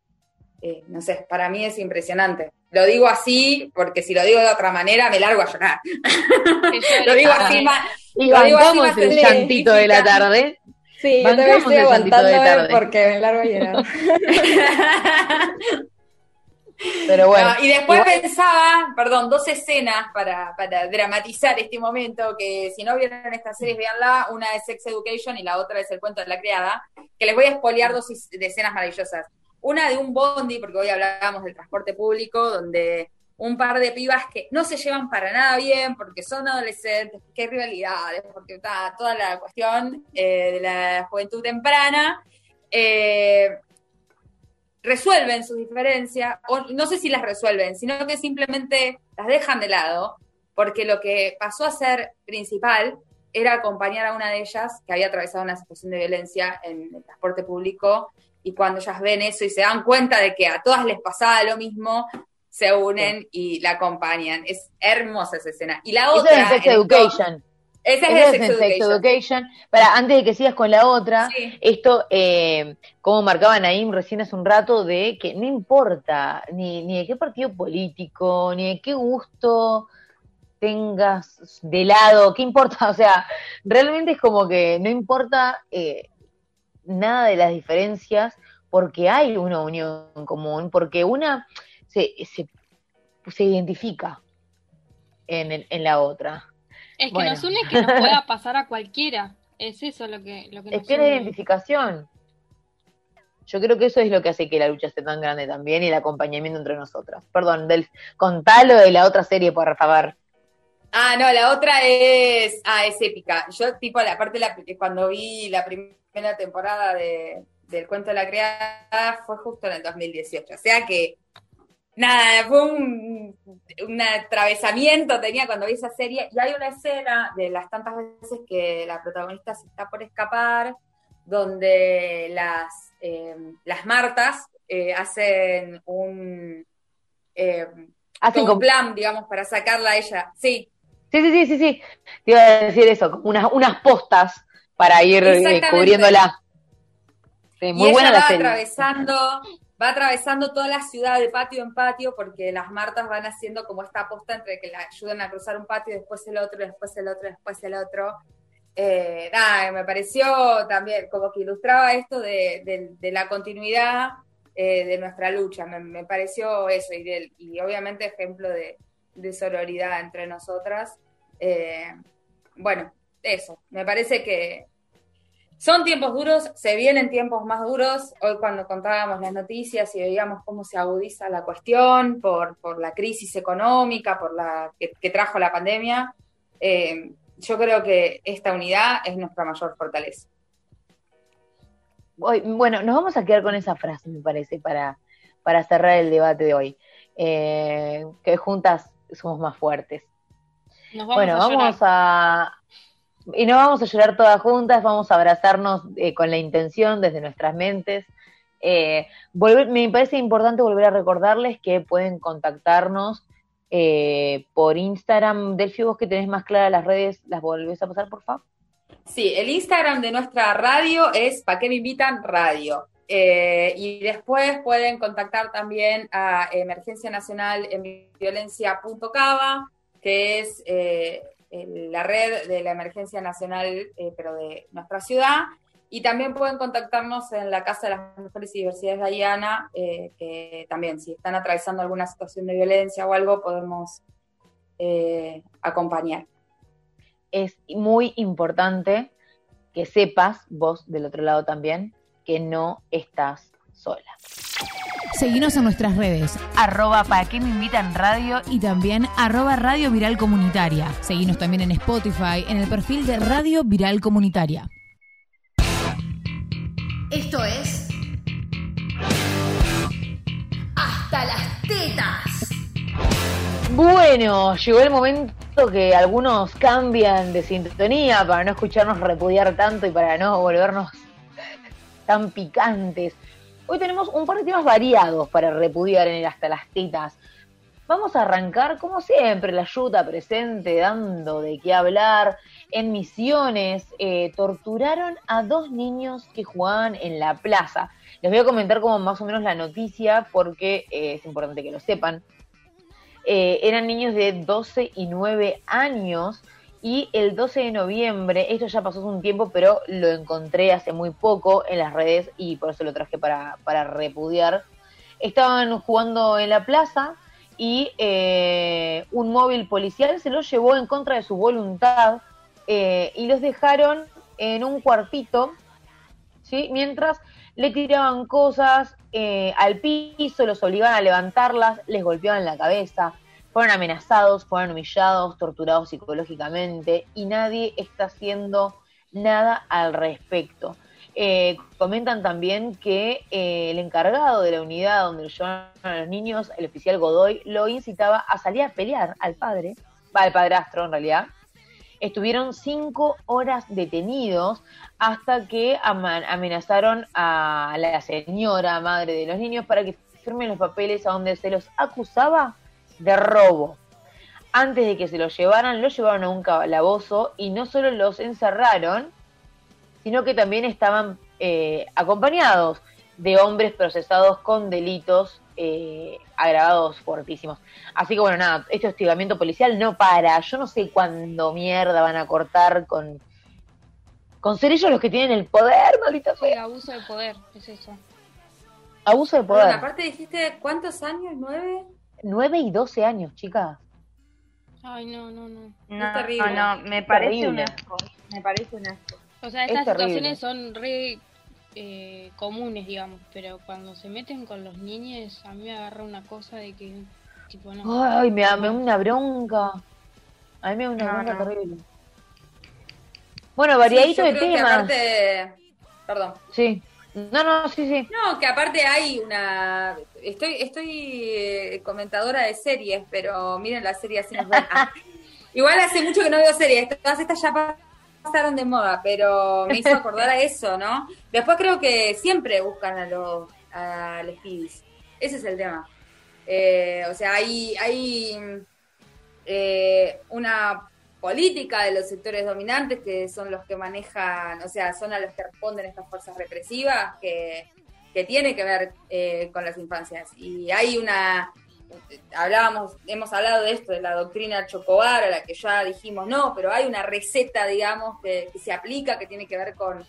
eh, no sé, para mí es impresionante. Lo digo así porque si lo digo de otra manera me largo a llorar. lo digo así más. Y lo digo así bancamos más el llantito de la tarde. Sí, yo también estoy llantito de aguantando tarde. porque me largo a llorar. Pero bueno. No, y después igual- pensaba, perdón, dos escenas para, para dramatizar este momento, que si no vieron estas series, véanla, una es Sex Education y la otra es El cuento de la criada, que les voy a espolear dos de escenas maravillosas. Una de un bondi, porque hoy hablábamos del transporte público, donde un par de pibas que no se llevan para nada bien, porque son adolescentes, hay rivalidades, porque está toda la cuestión eh, de la juventud temprana, eh, resuelven sus diferencias, o no sé si las resuelven, sino que simplemente las dejan de lado, porque lo que pasó a ser principal era acompañar a una de ellas que había atravesado una situación de violencia en el transporte público y cuando ellas ven eso y se dan cuenta de que a todas les pasaba lo mismo, se unen y la acompañan. Es hermosa esa escena. Y la otra... Esa es Sex Education. Esa Esa es de Sex Education. Para, antes de que sigas con la otra, Sí. esto, eh, como marcaba Naim recién hace un rato, de que no importa ni, ni de qué partido político, ni de qué gusto tengas de lado, qué importa, o sea, realmente es como que no importa eh, nada de las diferencias porque hay una unión común, porque una se, se, se identifica en, el- en la otra. Es que Bueno. nos une que nos pueda pasar a cualquiera. Es eso lo que, lo que nos Es que la identificación. Yo creo que eso es lo que hace que la lucha esté tan grande también y el acompañamiento entre nosotras. Perdón, del, contalo de la otra serie, por favor. Ah, no, la otra es. Ah, es épica. Yo, tipo, la parte la, cuando vi la primera temporada de, del cuento de la criada fue justo en el 2018. O sea que. Nada, fue un, un atravesamiento tenía cuando vi esa serie. Y hay una escena de las tantas veces que la protagonista se está por escapar, donde las, eh, las Martas eh, hacen un. eh, Hacen un plan, digamos, para sacarla a ella. Sí, Sí, sí, sí, sí, sí. Te iba a decir eso, como unas, unas postas para ir eh, Exactamente. cubriéndola. Sí, muy y buena ella la serie. atravesando, va atravesando toda la ciudad de patio en patio, porque las martas van haciendo como esta aposta entre que la ayudan a cruzar un patio, después el otro, después el otro, después el otro. Eh, me pareció también como que ilustraba esto de, la continuidad eh, de nuestra lucha. Me, pareció eso, y, obviamente ejemplo de, de sororidad entre nosotras. Eh, bueno, eso, me parece que, son tiempos duros, se vienen tiempos más duros. Hoy cuando contábamos las noticias y veíamos cómo se agudiza la cuestión por, por la crisis económica, por la que, que trajo la pandemia, eh, yo creo que esta unidad es nuestra mayor fortaleza. Hoy- bueno, nos vamos a quedar con esa frase, me parece, para, para cerrar el debate de hoy. Eh, que juntas somos más fuertes. Nos vamos bueno, a vamos a... Y no vamos a llorar todas juntas, vamos a abrazarnos eh, con la intención desde nuestras mentes. Eh, me parece importante volver a recordarles que pueden contactarnos eh, por Instagram. Delphi, vos que tenés más claras las redes, ¿las volvés a pasar, por favor? Sí, el Instagram de nuestra radio es ¿Para qué me invitan? Radio. Y después pueden contactar también a Emergencia Nacional en Violencia.cava, que es la red de la Emergencia Nacional, eh, pero de nuestra ciudad. Y también pueden contactarnos en la Casa de las Mujeres y Diversidades de Diana, eh, que también si están atravesando alguna situación de violencia o algo, podemos eh, acompañar. Es muy importante que sepas, vos del otro lado también, que no estás sola. Seguinos en nuestras redes, arroba para qué me invitan radio y también arroba Radio Viral Comunitaria. Seguinos también en Spotify, en el perfil de Radio Viral Comunitaria. Esto es. Hasta las tetas. Bueno, llegó el momento que algunos cambian de sintonía para no escucharnos repudiar tanto y para no volvernos tan picantes. Hoy tenemos un par de temas variados para repudiar en el Hasta las Tetas. Vamos a arrancar, como siempre, la yuta presente, dando de qué hablar. En Misiones eh, torturaron a dos niños que jugaban en la plaza. Les voy a comentar como más o menos la noticia porque eh, es importante que lo sepan. Eh, eran niños de 12 y 9 años y el 12 de noviembre, esto ya pasó hace un tiempo, pero lo encontré hace muy poco en las redes y por eso lo traje para, para repudiar. Estaban jugando en la plaza y eh, un móvil policial se los llevó en contra de su voluntad eh, y los dejaron en un cuartito, ¿sí? mientras le tiraban cosas eh, al piso, los obligaban a levantarlas, les golpeaban la cabeza, fueron amenazados, fueron humillados, torturados psicológicamente y nadie está haciendo nada al respecto. eh, comentan también que eh, el encargado de la unidad donde lo llevaban a los niños, el oficial Godoy, lo incitaba a salir a pelear al padre, al padrastro en realidad. Estuvieron cinco horas detenidos hasta que amenazaron a la señora madre de los niños para que firmen los papeles a donde se los acusaba de robo. Antes de que se los llevaran, los llevaron a un calabozo y no solo los encerraron, sino que también estaban eh, acompañados de hombres procesados con delitos eh, agravados fuertísimos. Así que bueno, nada, este hostigamiento policial no para. Yo no sé cuándo mierda van a cortar con, con ser ellos los que tienen el poder, maldita Sí, sea. abuso de poder, es eso. Abuso de poder. aparte dijiste, ¿cuántos años? ¿Nueve? 9 y 12 años, chicas. Ay, no, no, no. No, Es terrible. no, me parece un asco. Me parece un asco. O sea, Es estas terrible. situaciones son re eh, comunes, digamos, pero cuando se meten con los niños, a mí me agarra una cosa de que, tipo, no. Ay, me da, una bronca. A mí me da una No, bronca no. terrible. Bueno, variadito Sí, yo de creo que temas. aparte, perdón. Sí. No, no, sí, sí. No, que aparte hay una... Estoy estoy eh, comentadora de series, pero miren la serie así nos. Ah. Igual hace mucho que no veo series, todas estas ya pasaron de moda, pero me hizo acordar a eso, ¿no? Después creo que siempre buscan a los a los pibis. Ese es el tema. Eh, o sea, hay, hay eh, una política de los sectores dominantes que son los que manejan, o sea, son a los que responden estas fuerzas represivas que, que tiene que ver eh, con las infancias. Y hay una, hablábamos, hemos hablado de esto, de la doctrina Chocobar, a la que ya dijimos no, pero hay una receta, digamos, que, se aplica, que tiene que ver con,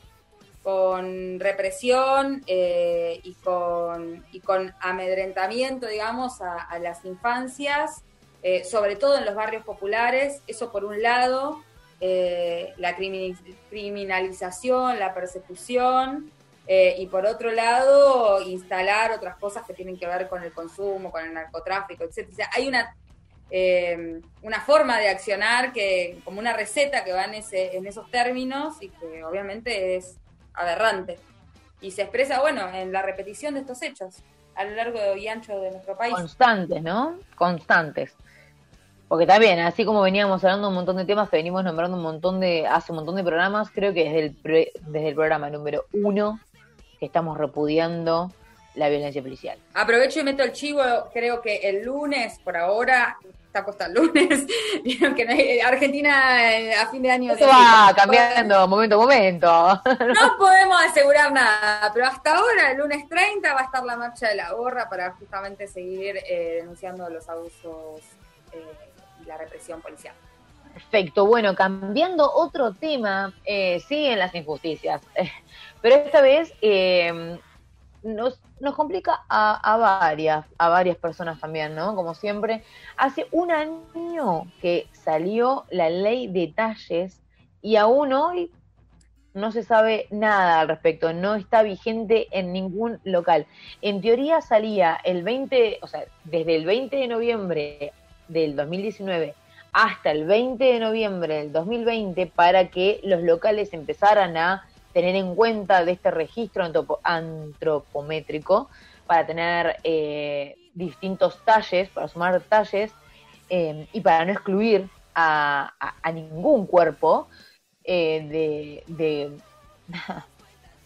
con represión eh, y, con, y con amedrentamiento, digamos, a las infancias, eh, sobre todo en los barrios populares. Eso por un lado, eh, la crimi- criminalización, la persecución, eh, y por otro lado, instalar otras cosas que tienen que ver con el consumo, con el narcotráfico, etc. O sea, hay una, eh, una forma de accionar que, como una receta que va en, ese, en esos términos y que obviamente es aberrante. Y se expresa, bueno, en la repetición de estos hechos a lo largo y ancho de nuestro país. Constantes, ¿no? Constantes. Porque también, así como veníamos hablando un montón de temas, que venimos nombrando un montón de, hace un montón de programas, creo que desde el, pre- desde el programa número uno que estamos repudiando la violencia policial. Aprovecho y meto el chivo, creo que el lunes, por ahora, está puesta el lunes, vieron que no hay- Argentina eh, a fin de año... Eso va cambiando momento a momento. No podemos asegurar nada, pero hasta ahora, el lunes 30, va a estar la marcha de la gorra para justamente seguir eh, denunciando los abusos eh, la represión policial. Perfecto, bueno, cambiando otro tema, eh, siguen las injusticias, pero esta vez eh, nos, nos complica a, a varias, a varias personas también, ¿no? Como siempre, hace un año que salió la ley de talles y aún hoy no se sabe nada al respecto, no está vigente en ningún local. En teoría salía el 20, o sea, desde el 20 de noviembre del 2019 hasta el 20 de noviembre del 2020 para que los locales empezaran a tener en cuenta de este registro antropo- antropométrico para tener eh, distintos talles, para sumar talles eh, y para no excluir a, ningún cuerpo eh,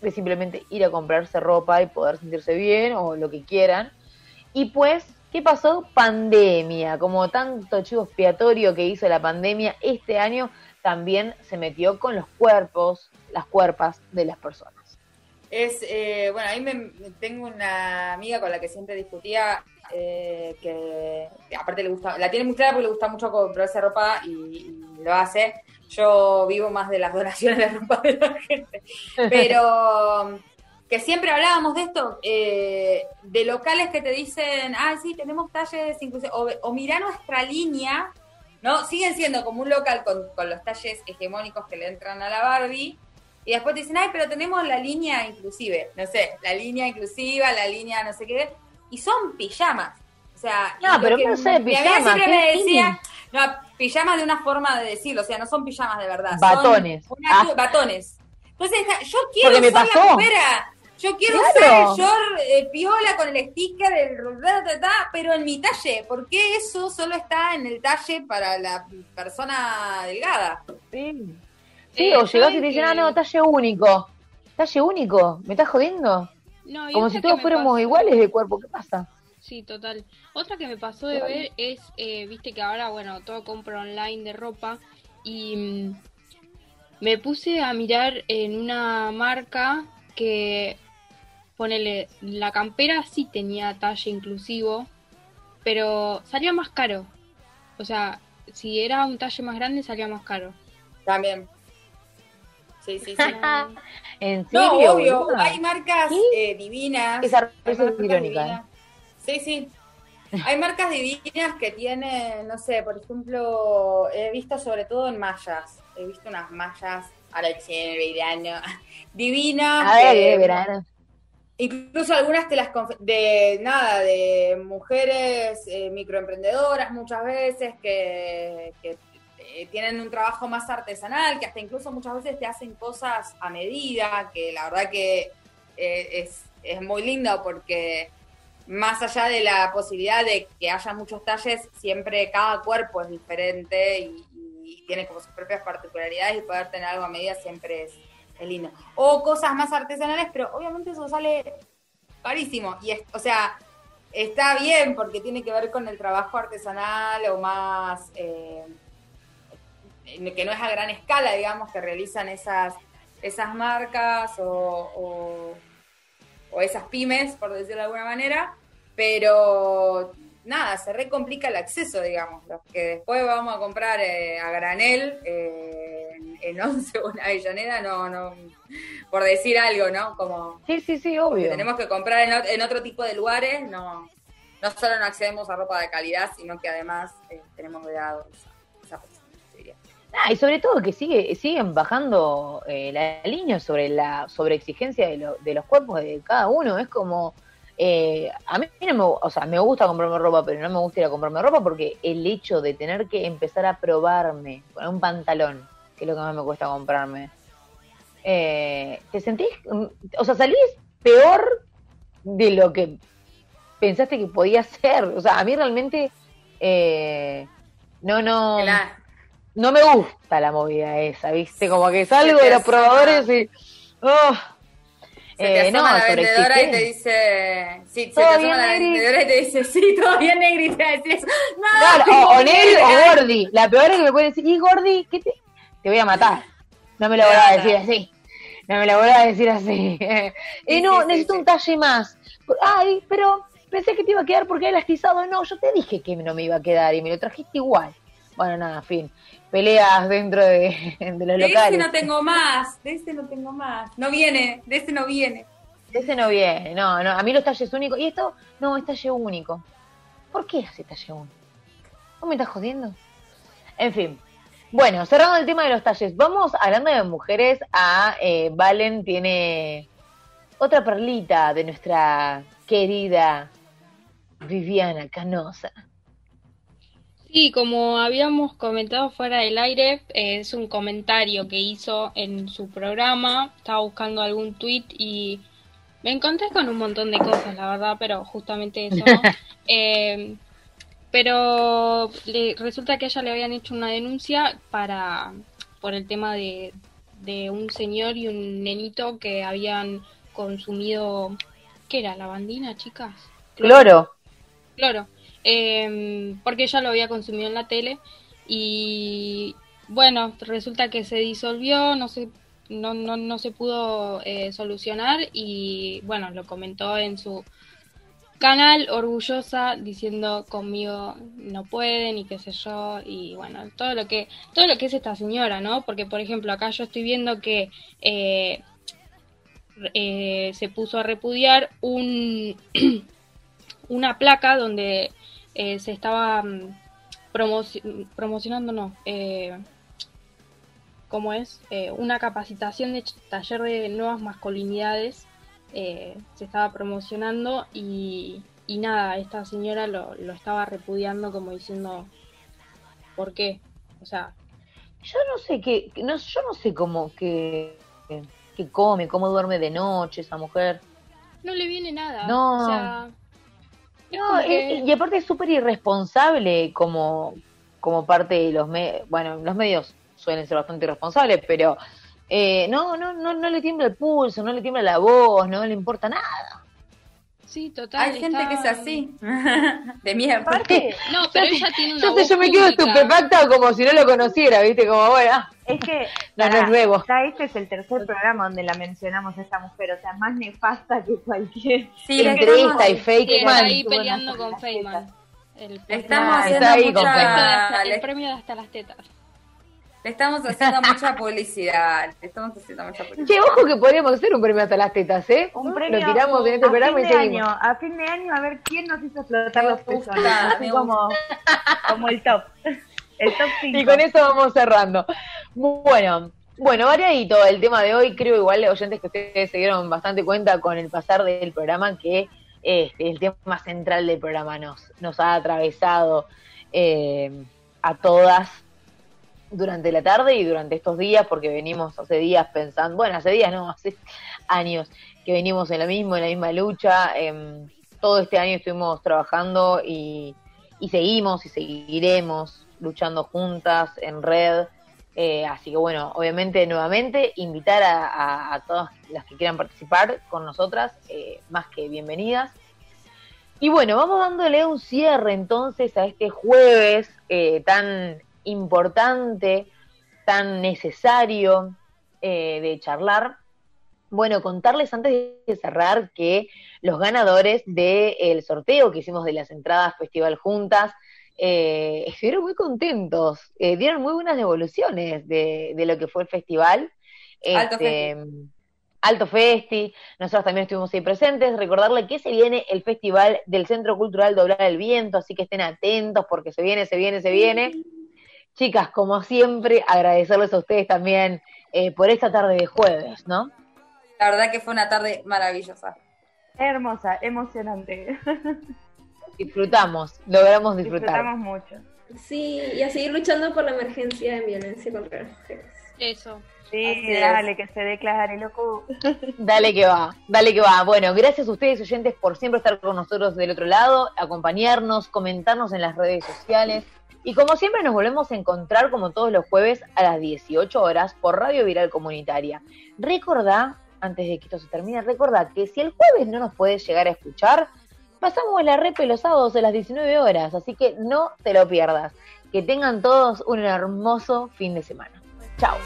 de simplemente ir a comprarse ropa y poder sentirse bien o lo que quieran. Y pues, ¿qué pasó? Pandemia. Como tanto chivo expiatorio que hizo la pandemia, este año también se metió con los cuerpos, las cuerpas de las personas. Es, eh, bueno, ahí me, me- tengo una amiga con la que siempre discutía, eh, que, que aparte le gusta, la tiene muy clara porque le gusta mucho comprarse ropa y, y lo hace. Yo vivo más de las donaciones de ropa de la gente. Pero que siempre hablábamos de esto, eh, de locales que te dicen, ah, sí, tenemos talles inclusive, o, o mirá nuestra línea, ¿no? Siguen siendo como un local con, con los talles hegemónicos que le entran a la Barbie, y después te dicen, ay, pero tenemos la línea inclusive, no sé, la línea inclusiva, la línea no sé qué, y son pijamas. O sea, No, pero que no sé, mi pijamas, siempre ¿qué me decía, no, pijamas de una forma de decirlo, o sea, no son pijamas de verdad. son Batones. una- Ah. batones. Entonces, yo quiero Porque me usar pasó. la pupera. Yo quiero Claro. usar el short eh, piola con el sticker, el ta, ta, ta, pero en mi talle. ¿Por qué eso solo está en el talle para la persona delgada? Sí. Sí, Eh, o llegás y ¿saben te dicen, ah, no, talle único. Talle único, ¿me estás jodiendo? No, y Como si todos fuéramos pasó- iguales de cuerpo, ¿qué pasa? Sí, total. Otra que me pasó de Total. ver es, eh, viste que ahora, bueno, todo compro online de ropa y mm, me puse a mirar en una marca que, ponele, la campera sí tenía talle inclusivo, pero salía más caro. O sea, si era un talle más grande salía más caro. También. Sí, sí, sí. ¿En No, obvio, hay marcas ¿Sí? eh, divinas. Esa es irónica, divinas. Sí, sí. Hay marcas divinas que tienen, no sé, por ejemplo, he visto sobre todo en mallas. He visto unas mallas, ahora que en el verano, divinas. A ver, que- de verano. Incluso algunas te las de nada, de mujeres eh, microemprendedoras muchas veces que, que, eh, tienen un trabajo más artesanal, que hasta incluso muchas veces te hacen cosas a medida, que la verdad que eh, es, es muy lindo porque más allá de la posibilidad de que haya muchos talles, siempre cada cuerpo es diferente y, y tiene como sus propias particularidades y poder tener algo a medida siempre es, es lindo. O cosas más artesanales, pero obviamente eso sale carísimo. Y es, o sea, está bien porque tiene que ver con el trabajo artesanal o más, eh, que no es a gran escala, digamos, que realizan esas, esas marcas o, o, o esas pymes, por decirlo de alguna manera. Pero nada, se recomplica el acceso, digamos. Los que después vamos a comprar eh, a granel eh, en, en Once o en Avellaneda, no, no, por decir algo, ¿no? Como Sí, sí, sí, que obvio. tenemos que comprar en, ot- en otro tipo de lugares, no, no solo no accedemos a ropa de calidad, sino que además eh, tenemos vedado esa, diría. Ah, y sobre todo que sigue, siguen bajando eh, la línea sobre la sobreexigencia de, lo- de los cuerpos de cada uno. Es como, eh, a mí no me, o sea, me gusta comprarme ropa, pero no me gusta ir a comprarme ropa porque el hecho de tener que empezar a probarme con un pantalón, que es lo que más me cuesta comprarme, eh, te sentís, o sea, salís peor de lo que pensaste que podía ser. O sea, a mí realmente, eh, no, no La- no me gusta la movida esa, ¿viste? Como que salgo de los probadores y. ¡oh! Se te Eh, asoma no, la vendedora y te dice, sí, se te ¿Todo asoma la Negri? vendedora y te dice, sí, todo bien, Negri, y te eso. No, Claro, o, o ir". o Gordi. La peor es que me pueden decir, ¿y Gordi? ¿Qué te.? Te voy a matar. No me lo voy a decir así. No me lo voy a decir así. Sí, no, necesito un talle más. Ay, pero pensé que te iba a quedar porque era elastizado. No, yo te dije que no me iba a quedar y me lo trajiste igual. Bueno, nada, fin. Peleas dentro de, de los De ese locales. no tengo más, de ese no tengo más. No viene, de ese no viene. Ese no viene, no, no. A mí los talles únicos. ¿Y esto? No, es talle único. ¿Por qué hace talle único? ¿Vos me estás jodiendo? En fin. Bueno, cerrando el tema de los talles, vamos hablando de mujeres a eh, Valen tiene otra perlita de nuestra querida Viviana Canosa. Sí, como habíamos comentado fuera del aire, es un comentario que hizo en su programa. Estaba buscando algún tweet y me encontré con un montón de cosas, la verdad, pero justamente eso. Eh, pero le- resulta que a ella le habían hecho una denuncia para por el tema de, de un señor y un nenito que habían consumido, ¿qué era? ¿Lavandina, chicas? Cloro. Claro, eh, porque ella lo había consumido en la tele y bueno, resulta que se disolvió, no se, no, no, no se pudo eh, solucionar y bueno, lo comentó en su canal orgullosa diciendo conmigo no pueden y qué sé yo y bueno, todo lo que todo lo que es esta señora, ¿no? Porque por ejemplo acá yo estoy viendo que eh, eh, se puso a repudiar un una placa donde eh, se estaba mm, promoci- promocionando, no, eh, ¿cómo es? Eh, una capacitación de taller de nuevas masculinidades eh, se estaba promocionando y, y nada, esta señora lo, lo estaba repudiando como diciendo, ¿por qué? O sea, Yo no sé qué, no, yo no sé cómo que, qué come, cómo duerme de noche esa mujer. No le viene nada. No. O sea, No, y- y aparte es súper irresponsable como, como parte de los medios. Bueno, los medios suelen ser bastante irresponsables, pero eh, no, no, no, no le tiembla el pulso, no le tiembla la voz, no le importa nada. Sí, total. Hay gente que es así. de mierda. Aparte, No, pero ella tiene una Yo, sé, voz yo me quedo estupefacta como si no lo conociera, ¿viste? Como, bueno, es que no, no pará, es nuevo. ya este es el tercer programa donde la mencionamos a esta mujer, o sea, más nefasta que cualquier. Sí, le Entre estamos, esta y fake Sí, está man. ahí peleando con Feynman. El, estamos Ah, haciendo está ahí con mucha, el premio de hasta las tetas. Le estamos haciendo mucha publicidad. Le estamos haciendo mucha publicidad. Che, ojo que podríamos hacer un premio hasta las tetas, ¿eh? Un Lo premio tiramos en este a programa fin y de seguimos. año, a fin de año a ver quién nos hizo explotar los pezones, como, como el top, el top 5. Y con eso vamos cerrando. Bueno, bueno, variadito el tema de hoy. Creo igual, oyentes, que ustedes se dieron bastante cuenta con el pasar del programa que este, el tema central del programa nos, nos ha atravesado eh, a todas durante la tarde y durante estos días, porque venimos hace días pensando, bueno, hace días no, hace años que venimos en lo mismo, en la misma lucha. em, todo este año estuvimos trabajando y, y seguimos y seguiremos luchando juntas en red. Eh, así que bueno, obviamente nuevamente invitar a, todas las que quieran participar con nosotras, eh, más que bienvenidas. Y bueno, vamos dándole un cierre entonces a este jueves eh, tan importante, tan necesario eh, de charlar. Bueno, contarles antes de cerrar que los ganadores del sorteo que hicimos de las entradas Festival Juntas eh, estuvieron muy contentos, eh, dieron muy buenas devoluciones de, de lo que fue el festival. Alto Este, Alto Festi, nosotros también estuvimos ahí presentes. Recordarle que se viene el Festival del Centro Cultural Doblar el Viento, así que estén atentos porque se viene, se viene, se viene. Chicas, como siempre, agradecerles a ustedes también eh, por esta tarde de jueves, ¿no? La verdad que fue una tarde maravillosa. Hermosa, emocionante. Disfrutamos, logramos disfrutar. Disfrutamos mucho. Sí, y a seguir luchando por la emergencia de violencia contra las mujeres. Eso. Sí, Así es. dale, que se declare, loco. Dale que va, dale que va. Bueno, gracias a ustedes oyentes por siempre estar con nosotros del otro lado, acompañarnos, comentarnos en las redes sociales. Y como siempre nos volvemos a encontrar como todos los jueves a las 18 horas por Radio Viral Comunitaria. Recordá, antes de que esto se termine, recordá que si el jueves no nos puedes llegar a escuchar, pasamos la repe los sábados a las 19 horas, así que no te lo pierdas. Que tengan todos un hermoso fin de semana. Chao.